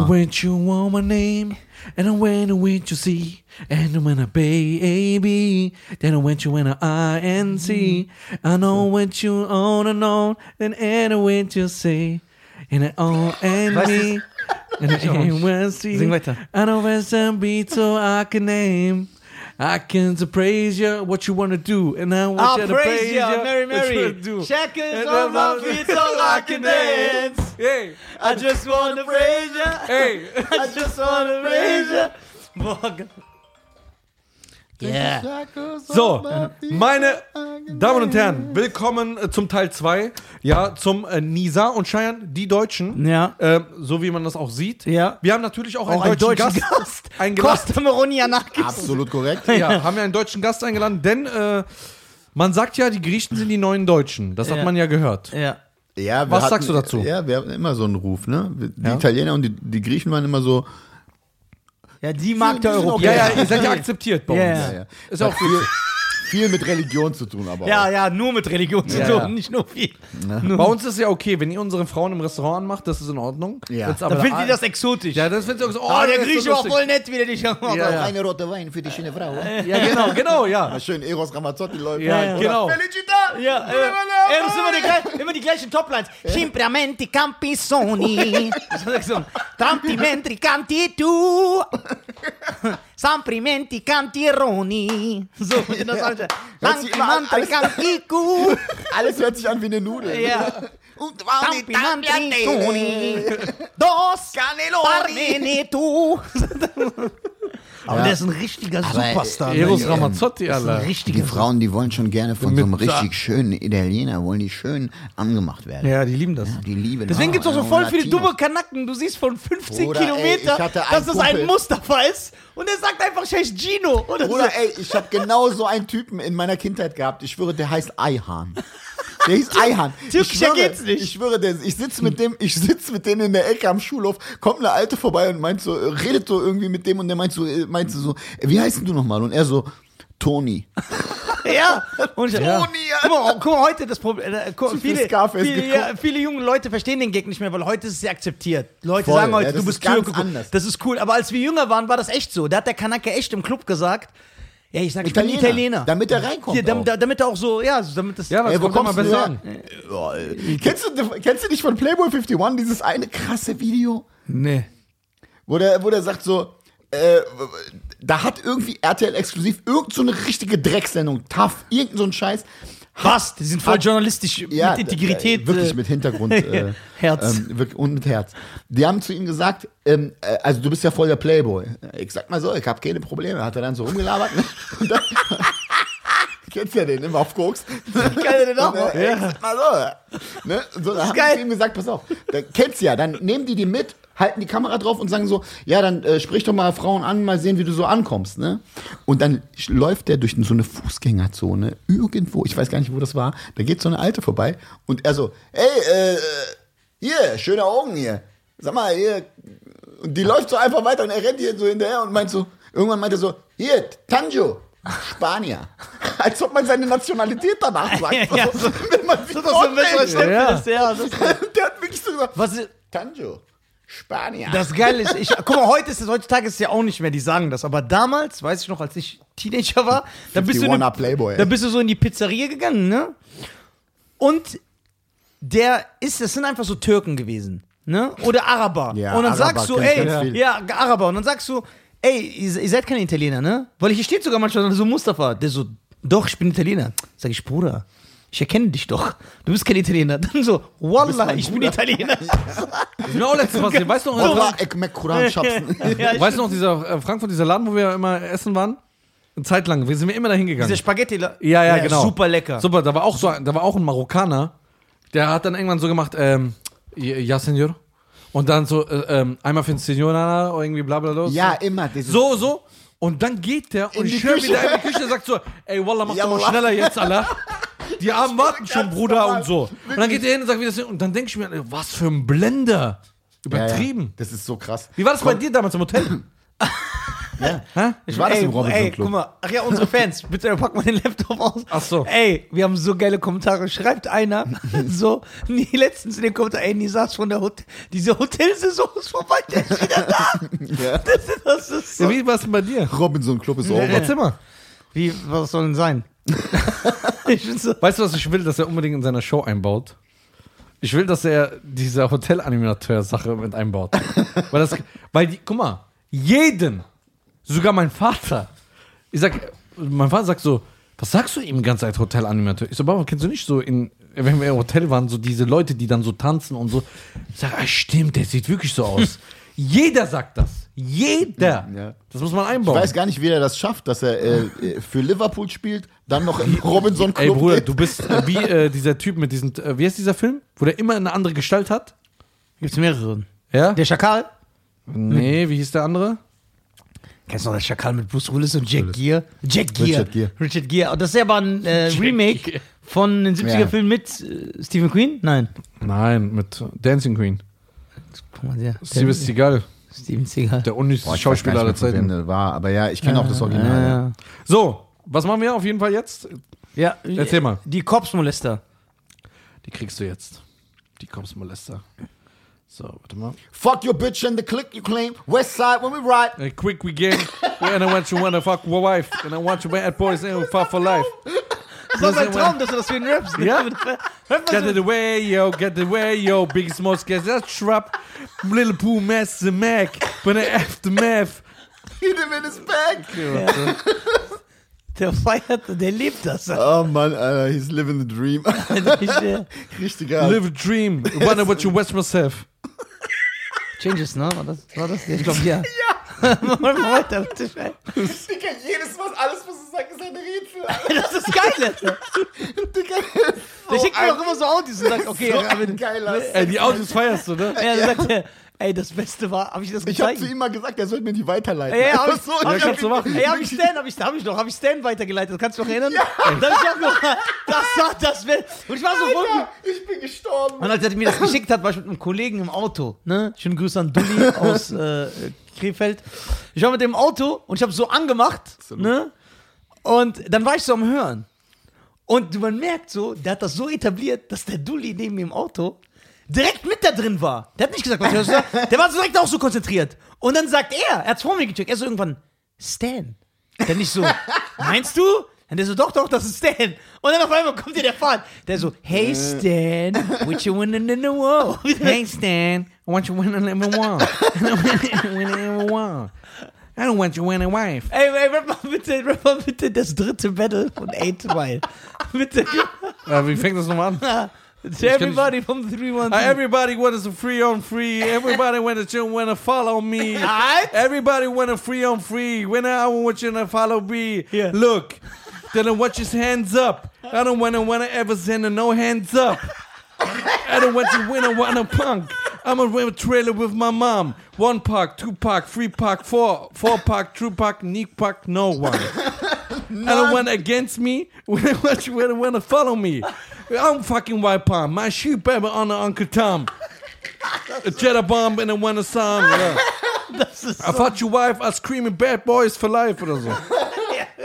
mal. When you want my name, and I went when you see, and when a baby, then I went you when a I and C. I know what you on and on, then and I went you say, and I on and me, and I ain't when see. Sing weiter. I know when some beat so I can name. I can to praise you, what you wanna do, and I want Ah, you to praise praise you, Mary, Mary. Shackles And on my feet so I can dance. Hey, I just wanna praise ya. hey. I just wanna praise ya. Boah, ge- Yeah. So, meine Damen und Herren, willkommen äh, zum Teil 2. Ja, zum äh, Nisa und Cheyenne, die Deutschen. Ja. Ähm, so wie man das auch sieht. Ja. Wir haben natürlich auch, Auch einen deutschen, deutschen Gast, Gast. eingeladen. Costa Meronianakis. Absolut korrekt. Ja, haben wir einen deutschen Gast eingeladen, denn äh, man sagt ja, die Griechen sind die neuen Deutschen. Das Ja. hat man ja gehört. Ja. Ja, wir Was sagst du dazu? Ja, wir hatten immer so einen Ruf, ne? Die Ja. Italiener und die, die Griechen waren immer so. Ja, die mag der die Europäer. Ja, ja, ihr seid ja akzeptiert bei uns. Ja, Ja, ja. Ist auch viel, viel mit Religion zu tun, aber Ja, auch. ja, nur mit Religion zu Ja, tun, ja. nicht nur viel. Bei uns ist ja okay, wenn ihr unsere Frauen im Restaurant anmacht, das ist in Ordnung. Ja. Jetzt Da aber findet ihr das exotisch. Ja, das findet ihr so, oh, Ah, der Grieche so war voll nett, wie der dich. Ja, ja. Eine rote Wein für die schöne Frau. Ja, genau, genau, ja. Schön Eros Ramazzotti läuft. Ja, ja. Genau. Felicita! Ja, äh, sind immer die, immer die gleichen Toplines. Simpramenti campisoni. so, Tramtimenti canti tu. Samprimenti cantironi. So, und das an, Lampimantri canticu. Alles hört sich an wie eine Nudel. Ja. Und Tampimantri toni. Dos Parmene tu. Aber der ist ein richtiger Aber, Superstar. äh, Eros ähm, Ramazzotti, richtiger Die Frauen, die wollen schon gerne von so einem richtig schönen Italiener, wollen die schön angemacht werden. Ja, die lieben das. Die lieben Deswegen oh, gibt es auch so voll viele dumme Kanacken. Du siehst von 15 Bruder, ey, Kilometer, einen dass es ein Mustafa ist. Und er sagt einfach, ich heiße Gino. Oder Bruder, so. ey, ich habe genau so einen Typen in meiner Kindheit gehabt. Ich schwöre, der heißt Eihahn. Der hieß Eihahn. Ich Türkischer schwöre, geht's nicht. Ich schwöre, der, ich sitze mit dem, ich sitze mit denen in der Ecke am Schulhof, kommt eine Alte vorbei und meint so, redet so irgendwie mit dem und der meint so, äh, meint so, äh, wie heißt denn du nochmal? Und er so, Toni. Ja. Und Toni, guck, mal, guck mal, heute das Problem. Äh, viele, viele, ja, viele junge Leute verstehen den Gag nicht mehr, weil heute ist es sehr akzeptiert. Leute Voll, sagen heute, ja, du bist Türke. anders. Das ist cool. Aber als wir jünger waren, war das echt so. Da hat der Kanake echt im Club gesagt, ja, ich sag, ich Italiener. bin Italiener. Damit er reinkommt Hier, damit, damit er auch so, ja, damit das. Ja, was Ey, kommt mal besser an? Ja, äh, kennst, du, kennst du nicht von Playboy 51 dieses eine krasse Video? Nee. Wo der, wo der sagt so, äh, da hat irgendwie RTL exklusiv irgend so eine richtige Drecksendung, tough, irgend so ein Scheiß. Was? Die sind voll Hat- journalistisch Ja, mit Integrität. Äh, wirklich äh, mit Hintergrund. Äh, Herz. Ähm, wirklich, und mit Herz. Die haben zu ihm gesagt, ähm, äh, also du bist ja voll der Playboy. Ich sag mal so, ich habe keine Probleme. Hat er dann so rumgelabert. Ne? Und dann, Kennst ja den, immer auf Koks. Kann er den auch mal? ich sag mal so. Ne? So, da haben sie ihm gesagt, pass auf, da, kennst ja, dann nehmen die die mit, halten die Kamera drauf und sagen so, ja, dann äh, sprich doch mal Frauen an, mal sehen, wie du so ankommst. Ne? Und dann läuft der durch so eine Fußgängerzone, irgendwo, ich weiß gar nicht, wo das war, da geht so eine Alte vorbei und er so, ey, äh, hier, schöne Augen hier. Sag mal, hier. Und die läuft so einfach weiter und er rennt hier so hinterher und meint so, irgendwann meint er so, hier, Tanjo. Spanier. Als ob man seine Nationalität danach sagt. Ja, so, wenn man sich Das ist so ein besserer vorstellt. Stempel. Ja. ist, Ja, das, Der hat wirklich so gesagt, was ist, Tanjo. Spanier. das Geile ist, ich, guck mal, heute ist es, heutzutage ist es ja auch nicht mehr, die sagen das, aber damals, weiß ich noch, als ich Teenager war, da bist, du in, 51er Playboy, ey. da bist du so in die Pizzeria gegangen, ne? Und der ist, das sind einfach so Türken gewesen, ne? Oder Araber. Ja, und dann Araber sagst du, ey, ja, Araber. Und dann sagst du, ey, ihr, ihr seid keine Italiener, ne? Weil hier steht sogar manchmal so Mustafa, der so, doch, ich bin Italiener. Sag ich, Bruder, ich erkenne dich doch. Du bist kein Italiener. Dann so, Wallah, ich bin. Italiener. Ist mir auch letztens passiert. Weißt du, noch, Kuran Schapsen. ja, ich weißt du noch, dieser äh, Frankfurt, dieser Laden, wo wir immer essen waren? Eine Zeit lang. Wir sind wir immer dahin gegangen. Dieser Spaghetti. Ja, ja, genau. Super lecker. Super, da war auch so, da war auch ein Marokkaner, der hat dann irgendwann so gemacht, ähm, ja, Senor. Und dann so, äh, ähm, einmal für den Senor oder irgendwie bla bla bla. Ja, immer. Dieses So, so. Und dann geht der und die ich höre Küche. wieder in die Küche und sagt so, ey, Wallah, mach Ja, doch mal Wallah. schneller jetzt, Allah. Die Armen warten schon, Bruder, normal. und so. Und dann geht der hin und sagt, wie das ist. Und dann denke ich mir, was für ein Blender. Ja, ja. Übertrieben. Das ist so krass. Wie war das bei dir damals im Hotel? Ja. Hä? Ich war das ey, im Robinson ey, Club. guck mal. Ach ja, unsere Fans. Bitte pack mal den Laptop aus. Ach so. Ey, wir haben so geile Kommentare. Schreibt einer so, nie letztens in den Kommentaren, ey, nie saß von der Hotel, diese Hotelsaison ist vorbei, der ist wieder da. Ja. Das, ist- das ist so. Ja, wie war es denn bei dir? Robinson Club ist over. Erzähl mal. Wie, was soll denn sein? Weißt du, was ich will, dass er unbedingt in seiner Show einbaut? Ich will, dass er diese Hotelanimateur-Sache mit einbaut. weil das, weil die, guck mal, jeden, sogar mein Vater, ich sag, mein Vater sagt so, was sagst du ihm die ganze Zeit Hotelanimateur? Ich so, Baba, kennst du nicht so in, wenn wir im Hotel waren, so diese Leute, die dann so tanzen und so. Ich sag, ah, stimmt, der sieht wirklich so aus. Jeder sagt das. Jeder. Ja. Das muss man Ich einbauen. weiß gar nicht, wie er das schafft, dass er äh, äh, für Liverpool spielt, dann noch im Robinson Club. Ey Bruder, geht. du bist äh, wie äh, dieser Typ mit diesen, äh, wie heißt dieser Film? Wo der immer eine andere Gestalt hat? gibt's mehrere. Ja? Der Schakal? Nee, wie hieß der andere? Kennst du noch den Schakal mit Bruce Willis und Jack Gere? Jack Gere. Richard Gere. Richard Gere. Und das ist ja aber ein äh, Remake von den 70er Ja. Filmen mit äh, Stephen Queen? Nein. Nein, mit Dancing Queen. Guck mal, der, Steven Seagal, Steven Seagal. der weiß Schauspieler der war, aber ja, ich kenne auch das Original. Ja. So, was machen wir auf jeden Fall jetzt? Ja, Erzähl mal. Die Korpsmolester. Die kriegst du jetzt. Die Kopfmolester. So, warte mal. Fuck your bitch and the click you claim. West side when we ride. Hey, quick we game. And I want you wanna fuck your wife. And I want you bad boys and we fuck for life. Das war mein Traum, dass du das für ihn rappst. Ja? Get it away, yo, get it away, yo, Biggie Smalls, get that trap. Little Pooh, Master Mac, but the aftermath. Hit him in his back. der feiert, der lebt das. Oh Mann, Alter, he's living the dream. Richtig geil. Live a dream. Wonder what you West must have. Changes, ne? War das, war das? Ich glaube, ja. Ja. Weiter, bitte schnell. Digga, jedes Mal, alles, was du sagst, ist ein Rätsel. Das ist geil, Alter. Digga, Der schickt mir auch immer so Autos und sagt, okay, so aber, ein geiler Ey, die Autos feierst du, ne? ja, dann sagt er, ey, das Beste war, habe ich das Ich hab gezeigt? zu ihm mal gesagt, er sollte mir die weiterleiten. Ey, hab ich, so, hab Ja, ich, kannst du machen. Ey, hab ich Stan, hab ich, hab ich doch, hab ich Stan weitergeleitet, kannst du dich noch erinnern? Ja. Dann hab ich auch noch, das war das Beste. Und ich war so Alter, ich bin gestorben. Und als er mir das geschickt hat, war ich mit einem Kollegen im Auto. Ne? Schönen Grüße an Dulli aus äh, Krefeld. Ich war mit dem Auto und ich habe so angemacht. Ne? Und dann war ich so am Hören. Und man merkt so, der hat das so etabliert, dass der Dulli neben mir im Auto direkt mit da drin war. Der hat nicht gesagt, was hörst du da? Der war so direkt auch so konzentriert. Und dann sagt er, er hat's vor mir gecheckt, er so irgendwann, Stan. Der nicht so, meinst du? Und der so, doch, doch, das ist Stan. Und dann auf einmal kommt dir der Fahrt. Der so, hey Stan, what you winning in the world? Hey Stan, I want you win a number one. win a number one. I don't want you win a wife. Ey, ey, rap mal bitte, rap mal bitte das dritte Battle von 8 Mile. bitte. Ja, wie fängt das nochmal an? To everybody from the 312. Uh, everybody wants a free on free. Everybody wants to wanna follow me. Everybody want a free on free. When I want you to follow me. Yeah. Look, then I want your hands up. I don't wanna wanna ever send a no hands up. I don't want you win. I want a punk. I'm a trailer with my mom. One pack, two pack, three pack, four, four pack, two pack, knee pack, no one. I don't want against me. When I want you, when I want to follow me. I'm fucking white palm. My shoe baby on the Uncle Tom. A cheddar bomb and I want a song. Ja. Das ist I thought your wife are screaming bad boys for life oder so.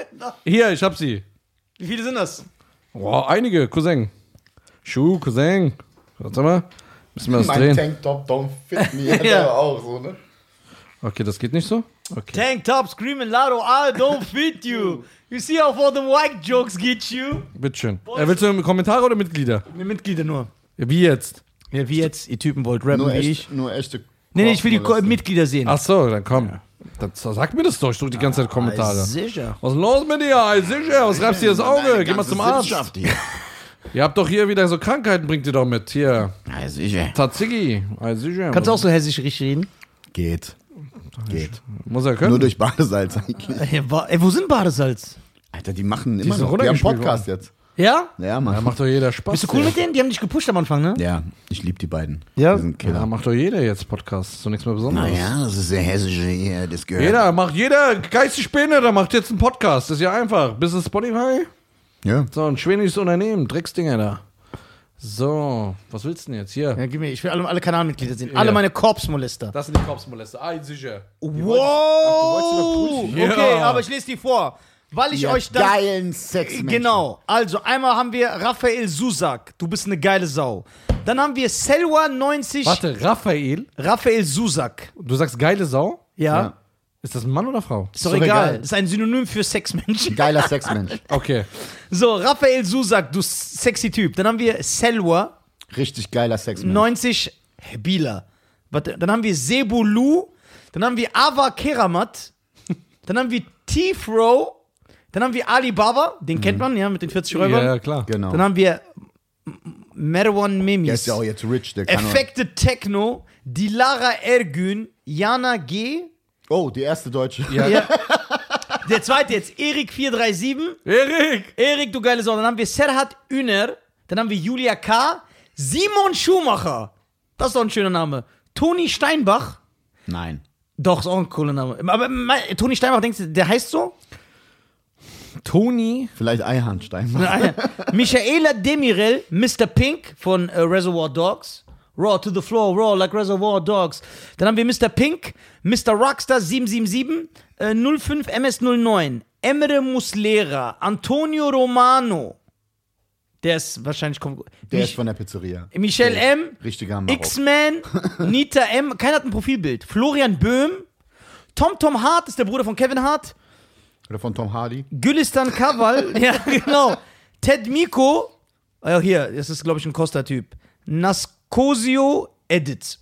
Hier, ich hab sie. Wie viele sind das? Boah, einige, Cousin. Schuh, Cousin. Warte mal. Müssen wir das Mein drehen? Tanktop don't fit me. Ja. auch so, ne? Okay, das geht nicht so? Okay. Tank top screaming loud, I don't fit you. You see how all the white jokes get you? Bitteschön. Äh, willst du Kommentare oder Mitglieder? Mit Mitglieder nur. Ja, wie jetzt? Ja, wie jetzt, ihr Typen wollt rappen Nur, wie echt, ich. nur echte. Nee, nee, ich will die Ko. Mitglieder sehen. Ach so, dann komm. Dann sag mir das doch. Ich drück die ganze Zeit Kommentare. Sicher. Was ist los mit dir? Ey, Sicher, was reibst dir das Auge? Geh mal zum Arzt. Hier. Ihr habt doch hier wieder so Krankheiten, bringt ihr doch mit. Hier. Ja, sicher. Tatsigi. Ey, sicher. Kannst du auch so hessisch richtig reden? Geht. Geht. Muss er können. Nur durch Badesalz eigentlich. Ey, wo sind Badesalz? Alter, die machen immer sind noch. Die haben Podcast jetzt. Ja? Ja, ja, Mann. macht doch jeder Spaß. Bist du cool ey. mit denen? Die haben dich gepusht am Anfang, ne? Ja, ich liebe die beiden. Ja? Die sind Ja, macht doch jeder jetzt Podcast. So nichts mehr Besonderes. Naja, das ist der hessische hier, das gehört. Jeder macht, jeder geistig Behinderte macht jetzt einen Podcast. Das ist ja einfach. Bis es Spotify. Ja. So ein schwedisches Unternehmen. Drecksdinger da. So, was willst du denn jetzt hier? Ja, gib mir, ich will alle, alle Kanalmitglieder sehen. Ja. Alle meine Korpsmolester. Das sind die Korpsmolester. Ah, sicher. Wow! Ja. Okay, aber ich lese die vor. Weil ich Ihr euch das. geilen Sex. Genau. Also, einmal haben wir Raphael Susak. Du bist eine geile Sau. Dann haben wir Selwa 90. Warte, Raphael, Raphael Susak. du sagst geile Sau? Ja. Ja. Ist das ein Mann oder Frau? Ist doch Ist doch egal. egal. Das ist ein Synonym für Sexmensch. Geiler Sexmensch. Okay. So, Raphael Susak, du sexy Typ. Dann haben wir Selwa Richtig geiler Sexmensch. 90 Bila. Warte, Dann haben wir Sebulu. Dann haben wir Ava Keramat. Dann haben wir T-Fro. Dann haben wir Alibaba. Den kennt man, ja, mit den 40 Ja, Räubern. ja, klar. Genau. Dann haben wir Merwan Memis. der ist ja auch jetzt rich, der kann Effekte Techno. Dilara Ergün. Jana G. Oh, die erste Deutsche. Ja. Ja. Der zweite jetzt, Erik437. Erik! Erik, du geile Sau. Dann haben wir Serhat Üner. Dann haben wir Julia K. Simon Schumacher. Das ist doch ein schöner Name. Toni Steinbach. Nein. Doch, ist auch ein cooler Name. Aber Toni Steinbach, denkst du, der heißt so? Toni. Vielleicht Eihandstein. Michaela Demirel, Mr. Pink von äh, Reservoir Dogs. Raw to the floor, raw like Reservoir Dogs. Dann haben wir Mr. Pink, Mr. Rockstar 777, äh, 05 MS09, Emre Muslera, Antonio Romano. Der ist wahrscheinlich. Der Mich- ist von der Pizzeria. Michelle Der M, Richtiger. X-Man, Nita M, keiner hat ein Profilbild. Florian Böhm, Tom Tom Hart ist der Bruder von Kevin Hart. Oder von Tom Hardy. Gülistan Kaval, ja, genau. Ted Miko, ah ja, hier, das ist, glaube ich, ein Costa-Typ. Nascosio Edit.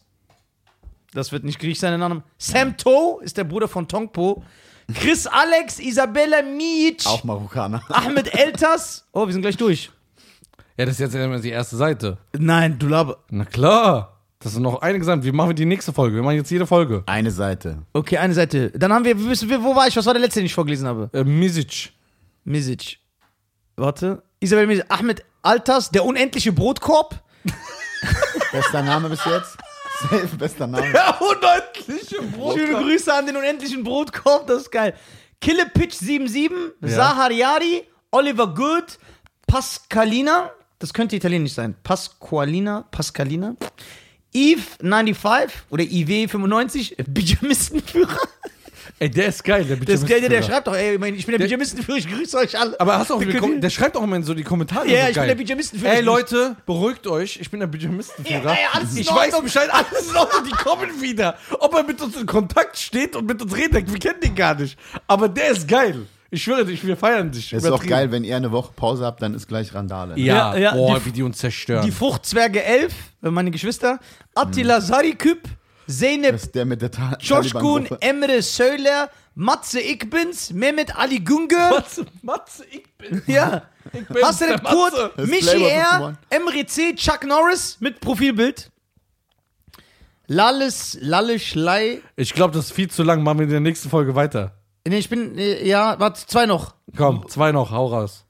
Das wird nicht griechisch sein, der Name. Sam To ist der Bruder von Tongpo. Chris Alex, Isabella Mic, Auch Marokkaner. Ahmed Eltas. Oh, wir sind gleich durch. Ja, das ist jetzt die erste Seite. Nein, du laber. Na klar. Das sind noch einige Sachen. Wie machen wir die nächste Folge? Wir machen jetzt jede Folge. Eine Seite. Okay, eine Seite. Dann haben wir, wo war ich? Was war der letzte, den ich vorgelesen habe? Äh, Misic. Misic. Warte. Isabel Misic. Ahmed Altas, der unendliche Brotkorb. Bester Name bis jetzt? Safe, bester Name. Ja, undeutliche Brot. Schöne Grüße an den unendlichen Brotkorb, das ist geil. Killepitch 77, Sahar Yari, Oliver Good, Pascalina, das könnte italienisch sein. Pasqualina, Pascalina. Eve 95 oder IW 95, Pyjamistenführer. Ey, der ist geil. Der Das ist geil, der, Pyjamistenführer. schreibt doch, ey, ich mein, ich bin der, Der- Pyjamistenführer, ich grüße euch alle. Aber hast du auch Wir können- der schreibt auch immer in so die Kommentare. Ja, so ich bin der Pyjamistenführer. Ey Leute, beruhigt euch. Ich bin der Pyjamistenführer. Ja, ey, alles in ich Ordnung. weiß Bescheid, alles in Ordnung, die kommen wieder. Ob er mit uns in Kontakt steht und mit uns redet, wir kennen den gar nicht. Aber der ist geil. Ich schwöre dich, wir feiern dich. Es ist auch geil, wenn ihr eine Woche Pause habt, dann ist gleich Randale. Ja, Ja, ja, boah, die- wie die uns zerstören. Die Fruchtzwerge 11, äh, meine Geschwister, Attila Sariküp, Zeynep der mit der Ta Joshkun. Emre Söller, Matze Ikbins, Mehmet Ali Güngör, Matze, Matze, ich bin. ja. Ich bin Hassan der Kurt, Michi R, 51. Emre C, Chuck Norris mit Profilbild. Lalles, Lalle Schlei. Ich glaube, das ist viel zu lang. Machen wir in der nächsten Folge weiter. Nee, ich bin, ja, warte, zwei noch. Komm, zwei noch, hau raus.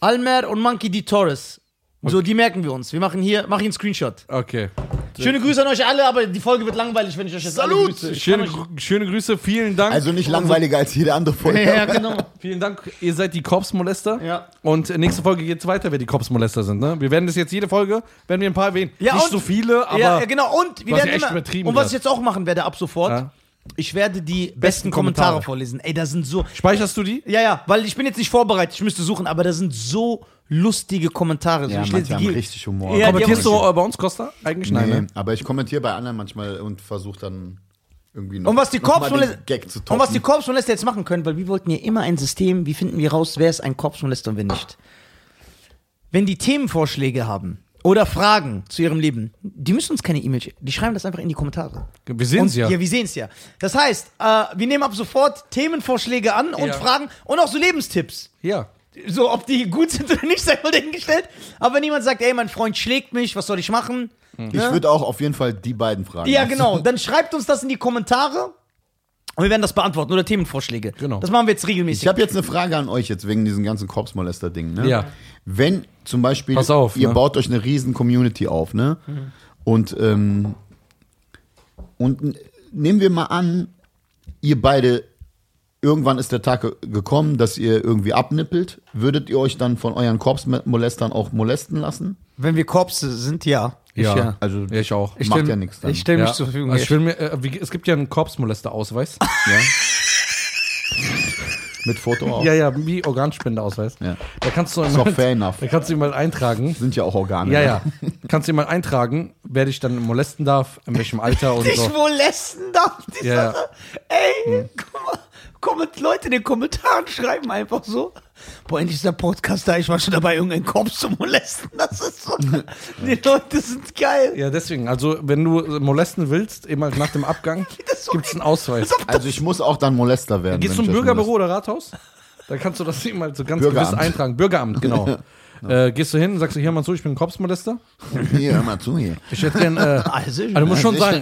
Almer und Monkey D. Torres. So, die merken wir uns. Wir machen hier, mach ich einen Screenshot. Okay. Schöne Grüße an euch alle, aber die Folge wird langweilig, wenn ich euch jetzt alle Salut! grüße. Ich Schöne, euch- schöne Grüße, vielen Dank. Also nicht langweiliger als jede andere Folge. Ja, genau. Vielen Dank, ihr seid die Korpsmolester. Ja. Und nächste Folge geht's weiter, wer die Korpsmolester sind. Ne? Wir werden das jetzt jede Folge, werden wir ein paar erwähnen. Ja, Nicht und- so viele, aber ja, ja, genau. Und wir was werden immer, Und was ich jetzt auch machen werde ab sofort, Ja. Ich werde die besten, Kommentare. Kommentare. vorlesen. Ey, da sind so. speicherst du die? Ja, ja, weil ich bin jetzt nicht vorbereitet, ich müsste suchen, aber da sind so lustige Kommentare. So, Ja, ich manche lese haben die- richtig Humor. Ja, die Kommentierst haben- du äh, bei uns, Costa? Eigentlich nein, Nee, ne? aber ich kommentiere bei anderen manchmal und versuche dann irgendwie noch, Und was die noch mal Korpsmolester den Gag zu toppen. und was die Korpsmolester jetzt machen können, weil wir wollten ja immer ein System, wie finden wir raus, wer ist ein Korpsmolester und wer nicht. Wenn die Themenvorschläge haben oder Fragen zu ihrem Leben, die müssen uns keine E-Mail schicken, die schreiben das einfach in die Kommentare. Wir sehen es ja. Ja, wir sehen es ja. Das heißt, äh, wir nehmen ab sofort Themenvorschläge an und Ja. Fragen und auch so Lebenstipps. Ja. So, ob die gut sind oder nicht, sei mal dahingestellt. Aber wenn jemand sagt, ey, mein Freund schlägt mich, was soll ich machen? ich würde auch auf jeden Fall die beiden fragen. Ja, genau. Dann schreibt uns das in die Kommentare und wir werden das beantworten oder Themenvorschläge. Genau. Das machen wir jetzt regelmäßig. Ich habe jetzt eine Frage an euch jetzt wegen diesem ganzen Korpsmolester-Ding. Ne? Ja. Wenn zum Beispiel Pass auf, ihr ne? baut euch eine riesen Community auf, ne? Und ähm, und nehmen wir mal an, ihr beide irgendwann ist der Tag ge- gekommen, dass ihr irgendwie abnippelt. Würdet ihr euch dann von euren Korpsmolestern auch molesten lassen? Wenn wir Korpse sind, ja. Ich, Ja. ja. Also Ja, ich auch. Ich macht ja nichts dann. Ich stelle mich ja. zur Verfügung. Also ich will mir, äh, wie, es gibt ja einen Korpsmolester-Ausweis. ja. Mit Foto auch. ja, ja, wie Organspendeausweis. Ja. Da kannst du mal, fair enough. da kannst du ihn mal eintragen. Sind ja auch Organe. Ja, ne? ja. Kannst du ihn mal eintragen, wer dich dann molesten darf, in welchem Alter und dich so. molesten darf. Die Ja. Sache. Ey, guck mal. Leute in den Kommentaren schreiben einfach so. Boah, endlich ist der Podcast da. Ich war schon dabei, irgendeinen Korps zu molesten. Das ist so. Die Leute sind geil. Ja, deswegen, also wenn du molesten willst, eben halt nach dem Abgang, so gibt es einen Ausweis. Also ich muss auch dann Molester werden. Gehst wenn zum Bürgerbüro oder Rathaus? Da kannst du das eben halt so ganz Bürgeramt. gewiss eintragen. Bürgeramt, genau. Äh, gehst du hin, sagst du, hier mal zu, ich bin moleste. Hier, hör mal zu hier. Ich hätte gern, äh, Also, also du musst schon sagen,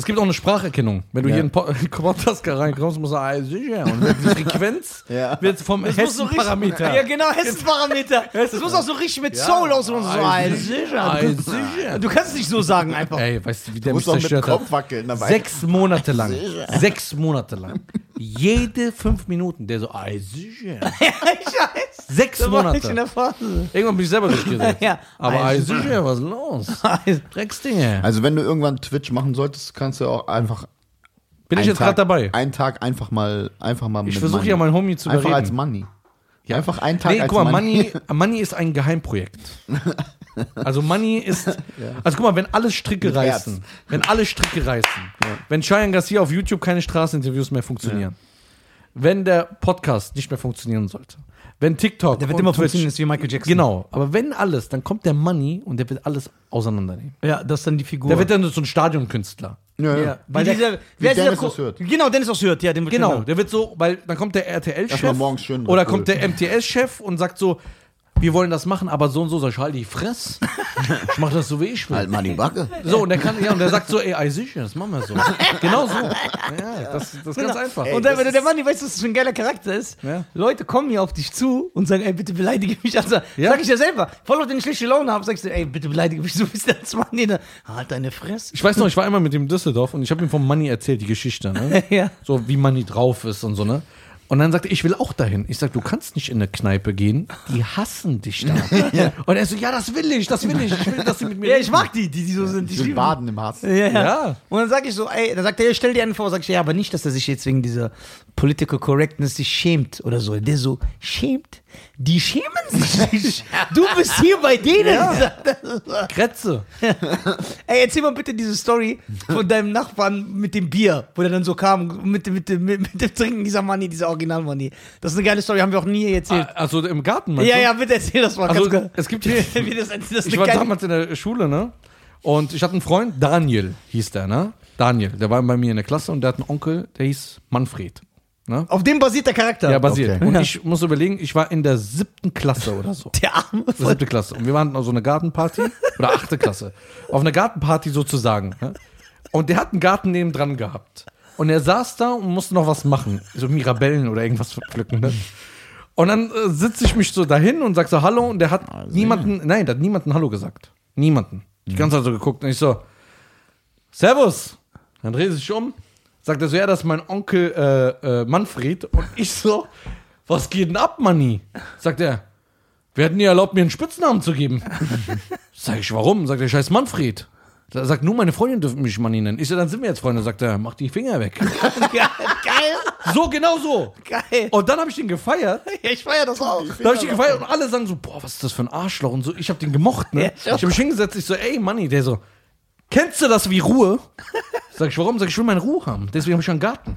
es gibt auch eine Spracherkennung. Wenn du Ja. hier in Po- Podcast reinkommst, musst du sagen, ah, sicher. Und die Frequenz Ja. wird vom muss so Hessen-Parameter. Ja, genau, Hessen-Parameter. Das muss auch so richtig mit Soul aus und so. Ah, Ah, sicher. Ah. Du kannst es nicht so sagen einfach. Ey, weißt du, wie Du der mich musst doch mit dem zerstört hat? Kopf wackeln dabei. Sechs Monate lang. Sechs Monate lang. Jede fünf Minuten, der so, ah, sicher. Scheiße. Sechs Da war ich in Monate. der Phase. Irgendwann bin ich selber durchgesetzt. Ja. Aber Ah, ah, sicher, was ist los? Drecksdinge. Also wenn du irgendwann Twitch machen solltest, kannst du auch einfach Bin ich jetzt gerade dabei? Einen Tag einfach mal einfach mal Ich versuche Money. ja mein Homie zu Einfach überreden. als Money. Einfach einen Tag Nee, als guck mal, Money. Money, Money ist ein Geheimprojekt. Also Money ist, also guck mal, wenn alle Stricke Mit Herz. reißen, wenn alle Stricke reißen, wenn Cheyenne Garcia auf YouTube keine Straßeninterviews mehr funktionieren, wenn der Podcast nicht mehr funktionieren sollte, wenn TikTok Der wird und immer Twitch, funktionieren, ist wie Michael Jackson. Genau, aber wenn alles, dann kommt der Money und der wird alles auseinandernehmen. Ja, das ist dann die Figur. Der wird dann so ein Stadionkünstler. Ja, ja. weil Wie dieser, der- wer dieser Dennis Ko- das hört. Genau, Dennis das hört, ja, den wird Genau, genau. der wird so, weil dann kommt der RTL-Chef morgens schön oder kommt der MTS-Chef und sagt so, wir wollen das machen, aber so und so, sag ich, halt die Fress. Ich mach das so, wie ich will. Halt mal die Backe. So, und der kann, ja, und der sagt so, ey, ey, sicher, das machen wir so. Genau so. Ja, das, das ist ganz einfach. Und dann, wenn du der Mann, weißt du, was das für ein geiler Charakter ist? Ja. Leute kommen hier auf dich zu und sagen, ey, bitte beleidige mich. Also, Ja. sag ich ja selber. Voll auf den schlechte Laune habe, sagst du, ey, bitte beleidige mich, so bist du als Mann. Nee, ne, halt deine Fresse. Ich weiß noch, ich war einmal mit dem Düsseldorf und ich habe ihm vom Money erzählt, die Geschichte, ne? Ja. So wie Money drauf ist und so, ne? Und dann sagte er, ich will auch dahin. Ich sag, du kannst nicht in eine Kneipe gehen, die hassen dich da. Und er so, ja, das will ich, das will ich. Ich will, dass sie mit mir Ja, ich mag die, die, die so sind. Die lieben- baden im Hass. Ja, ja. Ja. Und dann sag ich so, ey, dann sagt er, stell dir einen vor, sag ich, ja, aber nicht, dass er sich jetzt wegen dieser Political Correctness sich schämt oder so. Der so, schämt? Die schämen sich nicht. Du bist hier bei denen. Kretze. Ey, erzähl mal bitte diese Story von deinem Nachbarn mit dem Bier, wo der dann so kam, mit, dem- mit, dem- mit, mit dem Trinken dieser Money, dieser Original-Money. Das ist eine geile Story, haben wir auch nie erzählt. Also im Garten, meinst ja, du? ja, bitte erzähl das mal. Also ganz kurz. es gibt hier, das, das ich war geile- damals in der Schule, ne? Und ich hatte einen Freund, Daniel hieß der, ne? Daniel, der war bei mir in der Klasse und der hat einen Onkel, der hieß Manfred. Ne? Auf dem basiert der Charakter. Ja, basiert. Okay. Und Ja. ich muss überlegen, ich war in der siebten Klasse oder so. der Arme. Siebte Klasse. Und wir waren auf so eine Gartenparty. Oder achte Klasse. Auf eine Gartenparty sozusagen. Ne? Und der hat einen Garten nebendran gehabt. Und er saß da und musste noch was machen. So Mirabellen oder irgendwas pflücken. Ne? Und dann äh, sitze ich mich so dahin und sag so Hallo. Und der hat niemanden, nein, der hat niemanden Hallo gesagt. Niemanden. Die ganze Zeit so geguckt. Und ich so, Servus. Dann dreht sich um. Sagt er so, ja, das ist mein Onkel äh, äh, Manfred. Und ich so, was geht denn ab, Manni? Sagt er, Wer hat denn dir erlaubt, mir einen Spitznamen zu geben? Sag ich, warum? Sagt er, scheiß Manfred. Er sagt, nur meine Freundin dürfen mich Manni nennen. Ich so, dann sind wir jetzt Freunde. Sagt er, mach die Finger weg. Geil, So, genau so. geil. Und dann habe ich den gefeiert. Ja, ich feier das auch. Da habe ich den gefeiert und alle sagen so, boah, was ist das für ein Arschloch und so. Ich habe den gemocht, ne? Ich habe mich hingesetzt, ich so, ey, Manni, der so, kennst du das wie Ruhe? Sag ich, warum? Sag ich, ich will meine Ruhe haben. Deswegen habe ich einen Garten.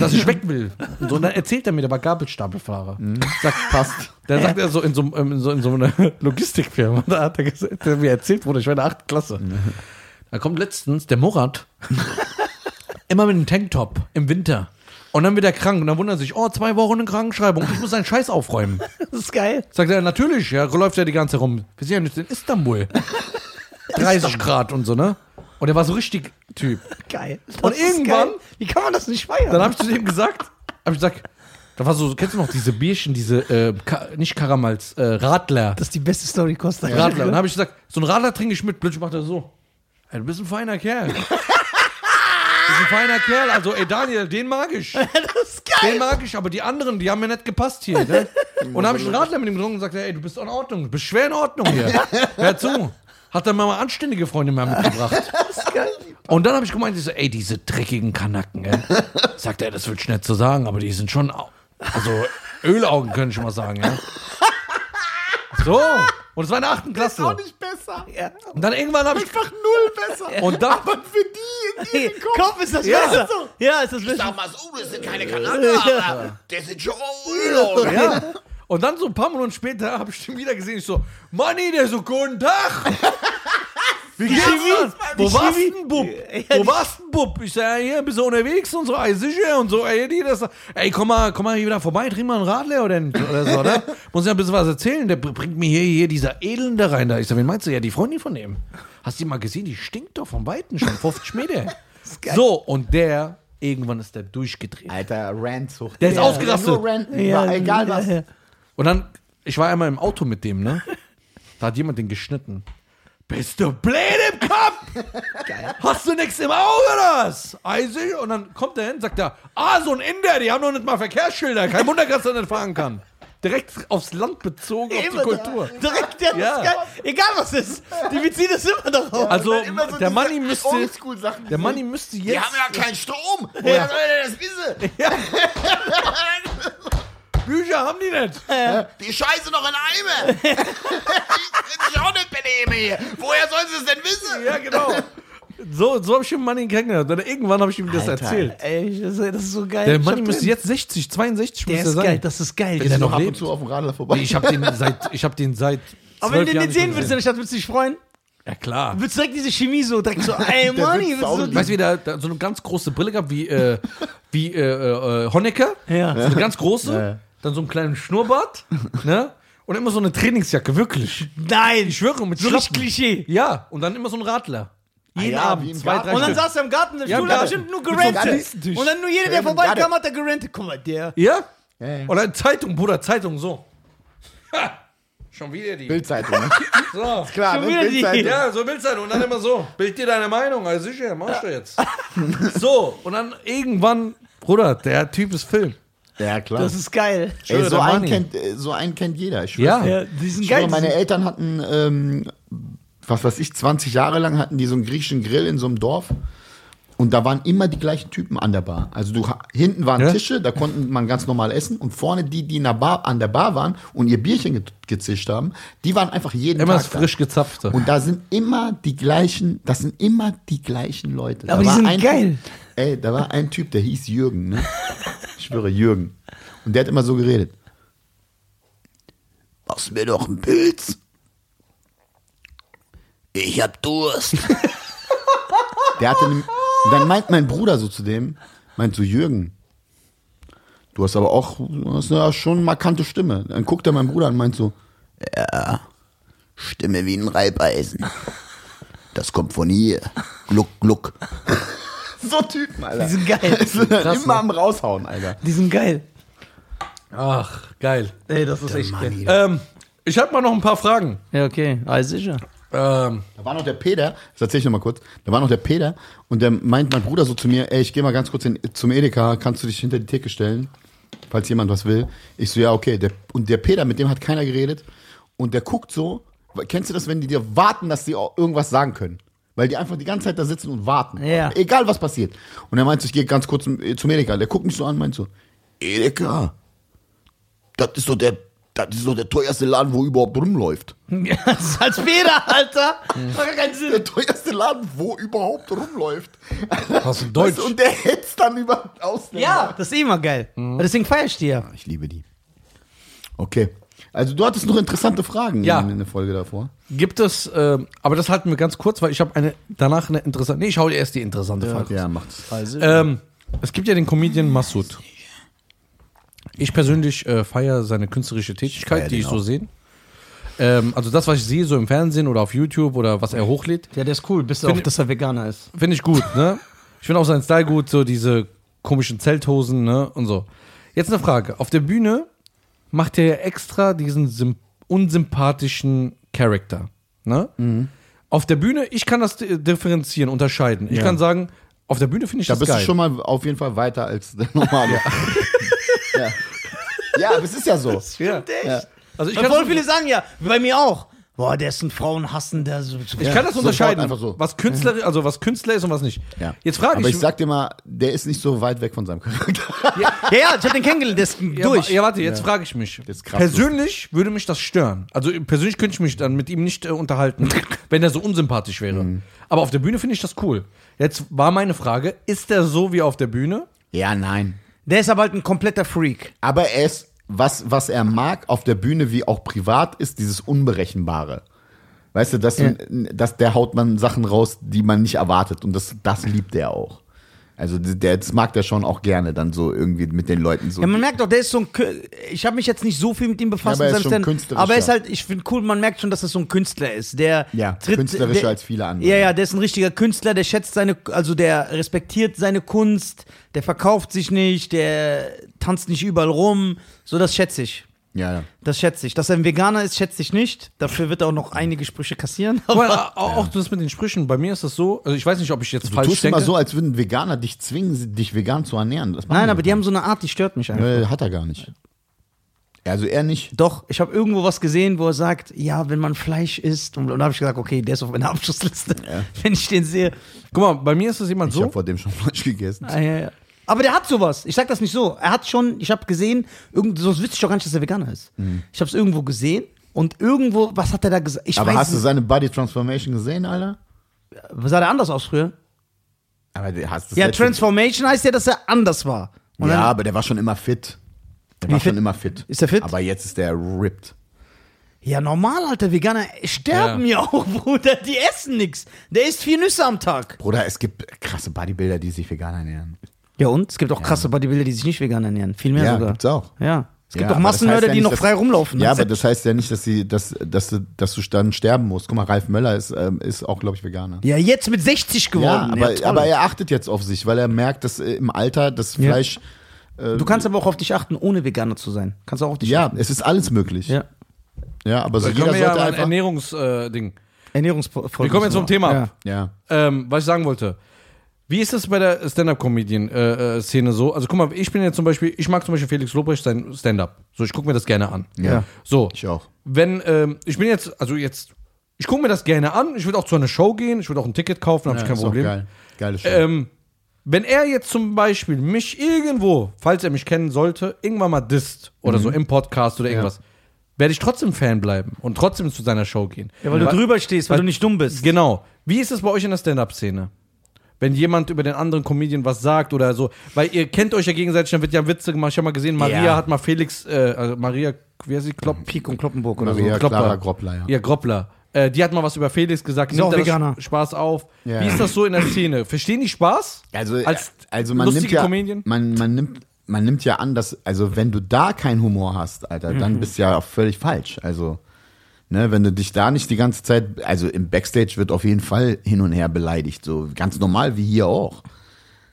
Dass ich weg will. Und, so, und dann erzählt er mir, der war Gabelstapelfahrer. Sagt, Passt. Da sagt er so in so, ähm, in so, in so einer Logistikfirma, da hat er gesagt, der mir erzählt wurde, ich war in der 8. Klasse. Da kommt letztens der Murat, immer mit einem Tanktop im Winter. Und dann wird er krank und dann wundert er sich, oh, zwei Wochen in Krankenschreibung, ich muss seinen Scheiß aufräumen. Das ist geil. Sagt er, natürlich, ja, läuft er die ganze Zeit rum. Wir sind ja nicht in Istanbul. 30 Grad und so, ne? Und er war so richtig Typ. Geil. Das Und irgendwann- geil. Wie kann man das nicht feiern? Dann habe ich zu dem gesagt, habe ich gesagt, da war so, kennst du noch diese Bierchen, diese, äh, Ka nicht Karamals, äh, Radler. das ist die beste Story, Costa. Radler. Und dann habe ich gesagt, so ein Radler trinke ich mit. Plötzlich macht er so. Ey, du bist ein feiner Kerl. ein feiner Kerl. Also, ey, Daniel, den mag ich. Das ist geil. Den mag ich, aber die anderen, die haben mir nicht gepasst hier. Ne? Und dann habe ich einen Radler mit ihm getrunken und sagte, ey, du bist in Ordnung, du bist schwer in Ordnung hier. Hör zu. Hat dann mal anständige Freunde mehr mitgebracht. Und dann habe ich gemeint, ich so, ey, diese dreckigen Kanacken, ey. Sagt er, das will ich nicht so sagen, aber die sind schon, au- also Ölaugen, könnte ich mal sagen, ja. So. Und es war in der achten Das ist auch Klasse. nicht besser. Ja. Und dann irgendwann habe ich, Einfach null besser. und dann, Aber für die in diesem Kopf. Kopf ist das Ja. besser. Ja, ist das besser. Sag mal so, das sind keine Kanaken, aber das sind schon Ölaugen. Ja. Und dann so ein paar Minuten später habe ich den wieder gesehen. Ich so, Manni, der so, guten Tag. Wie geht's dir? Wo warst du denn, Bub? Wo warst du denn, Bub? Ich sag, ja, hier, bist du unterwegs und so, ey, sicher und so, ey, die, das, ey, komm mal, komm mal hier wieder vorbei, trink mal einen Radler oder, oder so, oder? Muss ja ein bisschen was erzählen, der br- bringt mir hier, hier dieser Elende rein da. Ich sag, wen meinst du? Ja, die Freundin von dem. Hast du die mal gesehen? Die stinkt doch vom Weiten schon, 50 Meter. So, und der, irgendwann ist der durchgedreht. Alter, Rant-Sucht. Der ist ausgerastet. Nur Rant, ja, egal was. Ja, ja. Und dann, ich war einmal im Auto mit dem, ne? Da hat jemand den geschnitten. Bist du blöd im Kopf? Hast du nichts im Auge oder was? Eisig? Und dann kommt er hin, sagt er, ah, so ein Inder, die haben noch nicht mal Verkehrsschilder. Kein Wunder, dass er nicht fahren kann. Direkt aufs Land bezogen, auf die Kultur. Direkt, ja, das Ja. ist geil. Egal was ist. Die beziehen das immer darauf. Also, so der Manni müsste, der Manni müsste jetzt, Die haben ja keinen Strom. Woher soll der das wissen? Bücher haben die nicht. Die Scheiße noch in Eimer. Die können sich auch nicht benehmen hier. Woher sollen sie es denn wissen? Ja, genau. So, so habe ich den Manni kennengelernt. Dann irgendwann habe ich ihm das Alter. erzählt. Ey, das, das ist so geil. Der Manni müsste den- jetzt 60, 62 Der müsste ist sein. geil, das ist geil. Wenn der noch Noch ab und zu auf dem Radler vorbei. Nee, ich habe den seit, ich habe den seit. Aber wenn du den Jahren sehen in der Stadt, würdest du dich freuen? Ja klar. Würdest du direkt diese Chemie so, direkt so, ey, Manni, würdest du. Weißt du, wie der, der so eine ganz große Brille gehabt, wie, äh, wie äh, äh, Honecker? Ja. So eine ganz große. Ja. Dann so einen kleinen Schnurrbart. ne? Und immer so eine Trainingsjacke, wirklich. Nein, Ich schwöre, mit Schlappen. Klischee. Ja, und dann immer so ein Radler. Jeden ja, wie Abend, im zwei, Garten. drei Und dann Stück. saß er im Garten, der Ja, Stuhl hat Garten. bestimmt nur so einem. Fließentisch. Und dann nur jeder, der Schön im vorbeikam, Garten. hat er gerentet. Guck mal, der. Ja? Ja, ja. Oder Zeitung, Bruder, Zeitung, so. Ha, schon wieder die. Bildzeitung. Ne? So. Klar, Schon ne? wieder die- Bildzeitung. Ja, so du Und dann immer so. Bild dir deine Meinung. Also sicher, machst du jetzt. So, und dann irgendwann, Bruder, der Typ ist Film. Ja, klar. Das ist geil. Ey, so, einen kennt, äh, so einen kennt jeder. Ich Ja. Ja, die sind geil. schwöre, die meine Eltern hatten, ähm, was weiß ich, 20 Jahre lang hatten die so einen griechischen Grill in so einem Dorf. Und da waren immer die gleichen Typen an der Bar. Also du, hinten waren Ja. Tische, da konnten man ganz normal essen. Und vorne die, die in der Bar, an der Bar waren und ihr Bierchen ge gezischt haben, die waren einfach jeden Immer Tag das da. frisch gezapfte. Und da sind immer die gleichen, das sind immer die gleichen Leute. Da Aber die war sind ein geil. Ey, da war ein Typ, der hieß Jürgen, ne? Ich schwöre, Jürgen. Und der hat immer so geredet. Machst mir doch einen Pilz. Ich hab Durst. der hatte, und dann meint mein Bruder so zu dem, meint so, Jürgen, du hast aber auch, hast ja schon markante Stimme. Dann guckt er meinen Bruder an und meint so, ja, Stimme wie ein Reibeisen. Das kommt von hier. Gluck, gluck. so Typen, Alter. Die sind geil. Immer ne? am raushauen, Alter. Die sind geil. Ach, geil. Ey, das ist echt geil. Ähm, ich habe mal noch ein paar Fragen. Ja, okay. Alles sicher. Ähm, Da war noch der Peter, das erzähl ich noch mal kurz. Da war noch der Peter und der meint mein Bruder so zu mir, ey, ich gehe mal ganz kurz in, zum Edeka, kannst du dich hinter die Theke stellen, falls jemand was will? Ich so, ja, okay. Der, und der Peter, mit dem hat keiner geredet und der guckt so, kennst du das, wenn die dir warten, dass die auch irgendwas sagen können? Weil die einfach die ganze Zeit da sitzen und warten. Ja. Egal, was passiert. Und er meint so, ich gehe ganz kurz zum, Edeka. Der guckt mich so an und meint so, Edeka, das ist so der, das ist so der teuerste Laden, wo überhaupt rumläuft. Ja, das ist als Feder, Alter. Macht gar keinen Sinn. Der teuerste Laden, wo überhaupt rumläuft. hast du Deutsch? Weißt du, und der hetzt dann über Ausländer. Ja, das ist immer geil. Deswegen feier ich die ja. Ich liebe die. Okay. Also du hattest noch interessante Fragen Ja. in, der Folge davor. Gibt es, ähm, aber das halten wir ganz kurz, weil ich habe eine danach eine interessante. Nee, ich hau dir erst die interessante Frage. Ja, macht's. Ähm, es gibt ja den Comedian Massoud. Ich persönlich äh, feiere seine künstlerische Tätigkeit, feier die ich so auch. sehe. Ähm, also das, was ich sehe, so im Fernsehen oder auf YouTube oder was er hochlädt, Ja, der ist cool, bis Find- auf, dass er Veganer ist. finde ich gut, ne? Ich finde auch seinen Style gut, so diese komischen Zelthosen, ne? Und so. Jetzt eine Frage. Auf der Bühne macht er ja extra diesen sym- unsympathischen Charakter, ne? Auf der Bühne, ich kann das di- differenzieren, unterscheiden. Ich Ja. kann sagen, Auf der Bühne finde ich Da das bist geil. du schon mal auf jeden Fall weiter als der normale. Ja, ja. aber es ist ja so. ja. Ja. Also ich das, viele sagen ja, bei mir auch. Boah, der ist ein Frauenhassender. So, ich kann das unterscheiden, so. was Künstler, also was Künstler ist und was nicht. Ja. Jetzt frage Aber ich, ich sag dir mal, der ist nicht so weit weg von seinem Charakter. ja, ja, ich hab den kennengelernt, der ist ja, durch. ja, warte, jetzt frage ich mich. persönlich würde mich das stören. Also persönlich könnte ich mich dann mit ihm nicht äh, unterhalten, wenn er so unsympathisch wäre. Mhm. Aber auf der Bühne finde ich das cool. Jetzt war meine Frage, ist der so wie auf der Bühne? Ja, nein. Der ist aber halt ein kompletter Freak. Aber er ist, was, was er mag auf der Bühne wie auch privat, ist dieses Unberechenbare. Weißt du, das, Ja. das, der haut man Sachen raus, die man nicht erwartet. Und das, das liebt er auch. Also der, das mag der schon auch gerne, dann so irgendwie mit den Leuten so. Ja, man merkt doch, der ist so ein. Ich habe mich jetzt nicht so viel mit ihm befasst, Ja, aber er ist schon künstlerischer. aber er ist halt, ich finde cool, man merkt schon, dass das so ein Künstler ist. Der Ja, künstlerischer der, als viele andere. Ja, ja, der ist ein richtiger Künstler, der schätzt seine, also der respektiert seine Kunst, der verkauft sich nicht, der tanzt nicht überall rum. So, das schätze ich. Ja, ja. Das schätze ich. Dass er ein Veganer ist, schätze ich nicht. Dafür wird er auch noch einige Sprüche kassieren. Aber auch, auch das mit den Sprüchen, bei mir ist das so, also ich weiß nicht, ob ich jetzt Du falsch tust denke. immer so, als würden Veganer dich zwingen, dich vegan zu ernähren. Nein, aber die haben so eine Art, die stört mich einfach. Äh, hat er gar nicht. Also er nicht. Doch, ich habe irgendwo was gesehen, wo er sagt, ja, wenn man Fleisch isst, und dann habe ich gesagt, okay, der ist auf meiner Abschlussliste, wenn ich den sehe. Guck mal, bei mir ist das jemand Ich so. habe vor dem schon Fleisch gegessen. Ah, ja, ja. Aber der hat sowas. Ich sag das nicht so. Er hat schon, ich habe gesehen, irgend, sonst wüsste ich doch gar nicht, dass er Veganer ist. Ich habe es irgendwo gesehen und irgendwo, was hat er da gesagt? Ich Aber weiß hast du nicht. seine Body Transformation gesehen, Alter? Sah der anders aus früher? Aber der hast das Ja, letzte- Transformation heißt ja, dass er anders war. Und ja, aber der war schon immer fit. Der Wie war fit? schon immer fit. Ist er fit? Aber jetzt ist der ripped. ja, normal, Alter, Veganer sterben ja. auch, Bruder. Die essen nix. Der isst vier Nüsse am Tag. Bruder, es gibt krasse Bodybuilder, die sich vegan ernähren. Ja, und? Es gibt auch krasse Bodybuilder, die sich nicht vegan ernähren. Viel mehr ja, sogar. gibt's auch. Ja. Es gibt Ja, auch aber das heißt Massenmörder, ja die noch dass- frei rumlaufen. Ja, aber das heißt ja nicht, dass, sie, dass, dass, du, dass du dann sterben musst. Guck mal, Ralf Möller ist, ähm, ist auch, glaube ich, Veganer. ja, jetzt mit 60 geworden. Ja, aber, toll. aber er achtet jetzt auf sich, weil er merkt, dass äh, im Alter das Ja. Fleisch. du kannst aber auch auf dich achten, ohne Veganer zu sein. Kannst du auch auf dich Ja, achten. es ist alles möglich. Ja. Ja, aber so jeder ja sollte ein einfach. Ernährungsding. Ernährungsfolge. Wir kommen jetzt zum Thema. Ja. Ja. Ähm, was ich sagen wollte. Wie ist das bei der Stand-Up-Comedian-Szene so? Also guck mal, ich bin jetzt zum Beispiel, ich mag zum Beispiel Felix Lobrecht sein Stand-Up. So, ich gucke mir das gerne an. Ja. So, Ich auch. wenn, ähm, ich bin jetzt, also jetzt, ich gucke mir das gerne an, ich würde auch zu einer Show gehen, ich würde auch ein Ticket kaufen, habe ich kein ist auch Problem. geil. Geiles Show. Ähm, wenn er jetzt zum Beispiel mich irgendwo, falls er mich kennen sollte, irgendwann mal disst oder Mhm. so im Podcast oder irgendwas, werde ich trotzdem Fan bleiben und trotzdem zu seiner Show gehen. Ja, weil du drüber stehst, weil, du nicht dumm bist. Genau. Wie ist es bei euch in der Stand-Up-Szene? Wenn jemand über den anderen Comedian was sagt oder so, weil ihr kennt euch ja gegenseitig, dann wird ja Witze gemacht. Ich habe mal gesehen, Maria Ja. hat mal Felix, äh, also Maria, wie heißt sie, Klopp, Pik und Kloppenburg oder Maria so. Klopper. Clara Groppler, ja. ja, Groppler. Äh, die hat mal was über Felix gesagt. Nimmt auch er. Spaß auf. Ja. Wie ist das so in der Szene? Verstehen die Spaß? Also, Als also man nimmt ja, Comedian? man, man nimmt, man nimmt ja an, dass, also wenn du da keinen Humor hast, Alter, dann Mhm. bist du ja auch völlig falsch. Also, ne, wenn du dich da nicht die ganze Zeit, also im Backstage wird auf jeden Fall hin und her beleidigt, so ganz normal wie hier auch.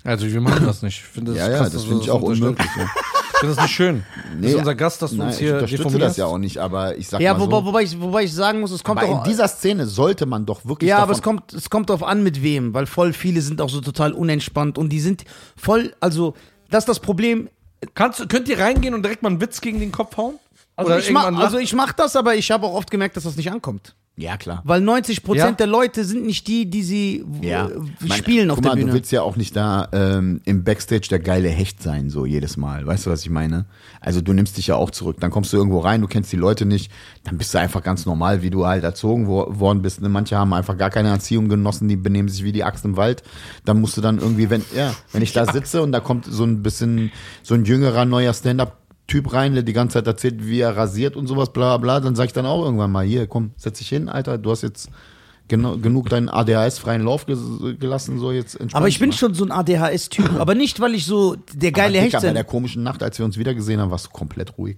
Also wir machen das nicht. Ich finde das Ja, ja, krass, das dass finde ich auch unmöglich. Ja. Ich finde das nicht schön. das ist unser Gast, dass du Nein, uns ich hier unterstütze deformierst. das ja auch nicht, aber ich sag Ja, mal wobei, so. wobei, ich, wobei ich sagen muss, es kommt aber doch. in dieser Szene sollte man doch wirklich ja, aber es kommt, es kommt drauf an, mit wem, weil voll viele sind auch so total unentspannt und die sind voll, also, das ist das Problem. Kannst, du- könnt ihr reingehen und direkt mal einen Witz gegen den Kopf hauen? Also, Oder ich, mach, also ich mach das, aber ich habe auch oft gemerkt, dass das nicht ankommt. Ja, klar. Weil 90 Prozent Ja. der Leute sind nicht die, die sie Ja, spielen auf guck der mal, Bühne. Du willst ja auch nicht da ähm, im Backstage der geile Hecht sein, so jedes Mal. Weißt du, was ich meine? Also du nimmst dich ja auch zurück. Dann kommst du irgendwo rein, du kennst die Leute nicht, dann bist du einfach ganz normal, wie du halt erzogen wo worden bist. Ne? Manche haben einfach gar keine Erziehung genossen, die benehmen sich wie die Axt im Wald. Dann musst du dann irgendwie, wenn, ja, wenn ich da sitze und da kommt so ein bisschen so ein jüngerer neuer Stand-up. Typ rein, der die ganze Zeit erzählt, wie er rasiert und sowas, bla bla, dann sag ich dann auch irgendwann mal, hier, komm, setz dich hin, Alter, du hast jetzt genu genug deinen ADHS-freien Lauf gelassen, so jetzt aber ich bin dich schon so ein ADHS-Typ. aber nicht, weil ich so der mal. geile Hecht bei bin. der komischen Nacht, als wir uns wieder gesehen haben, warst du komplett ruhig.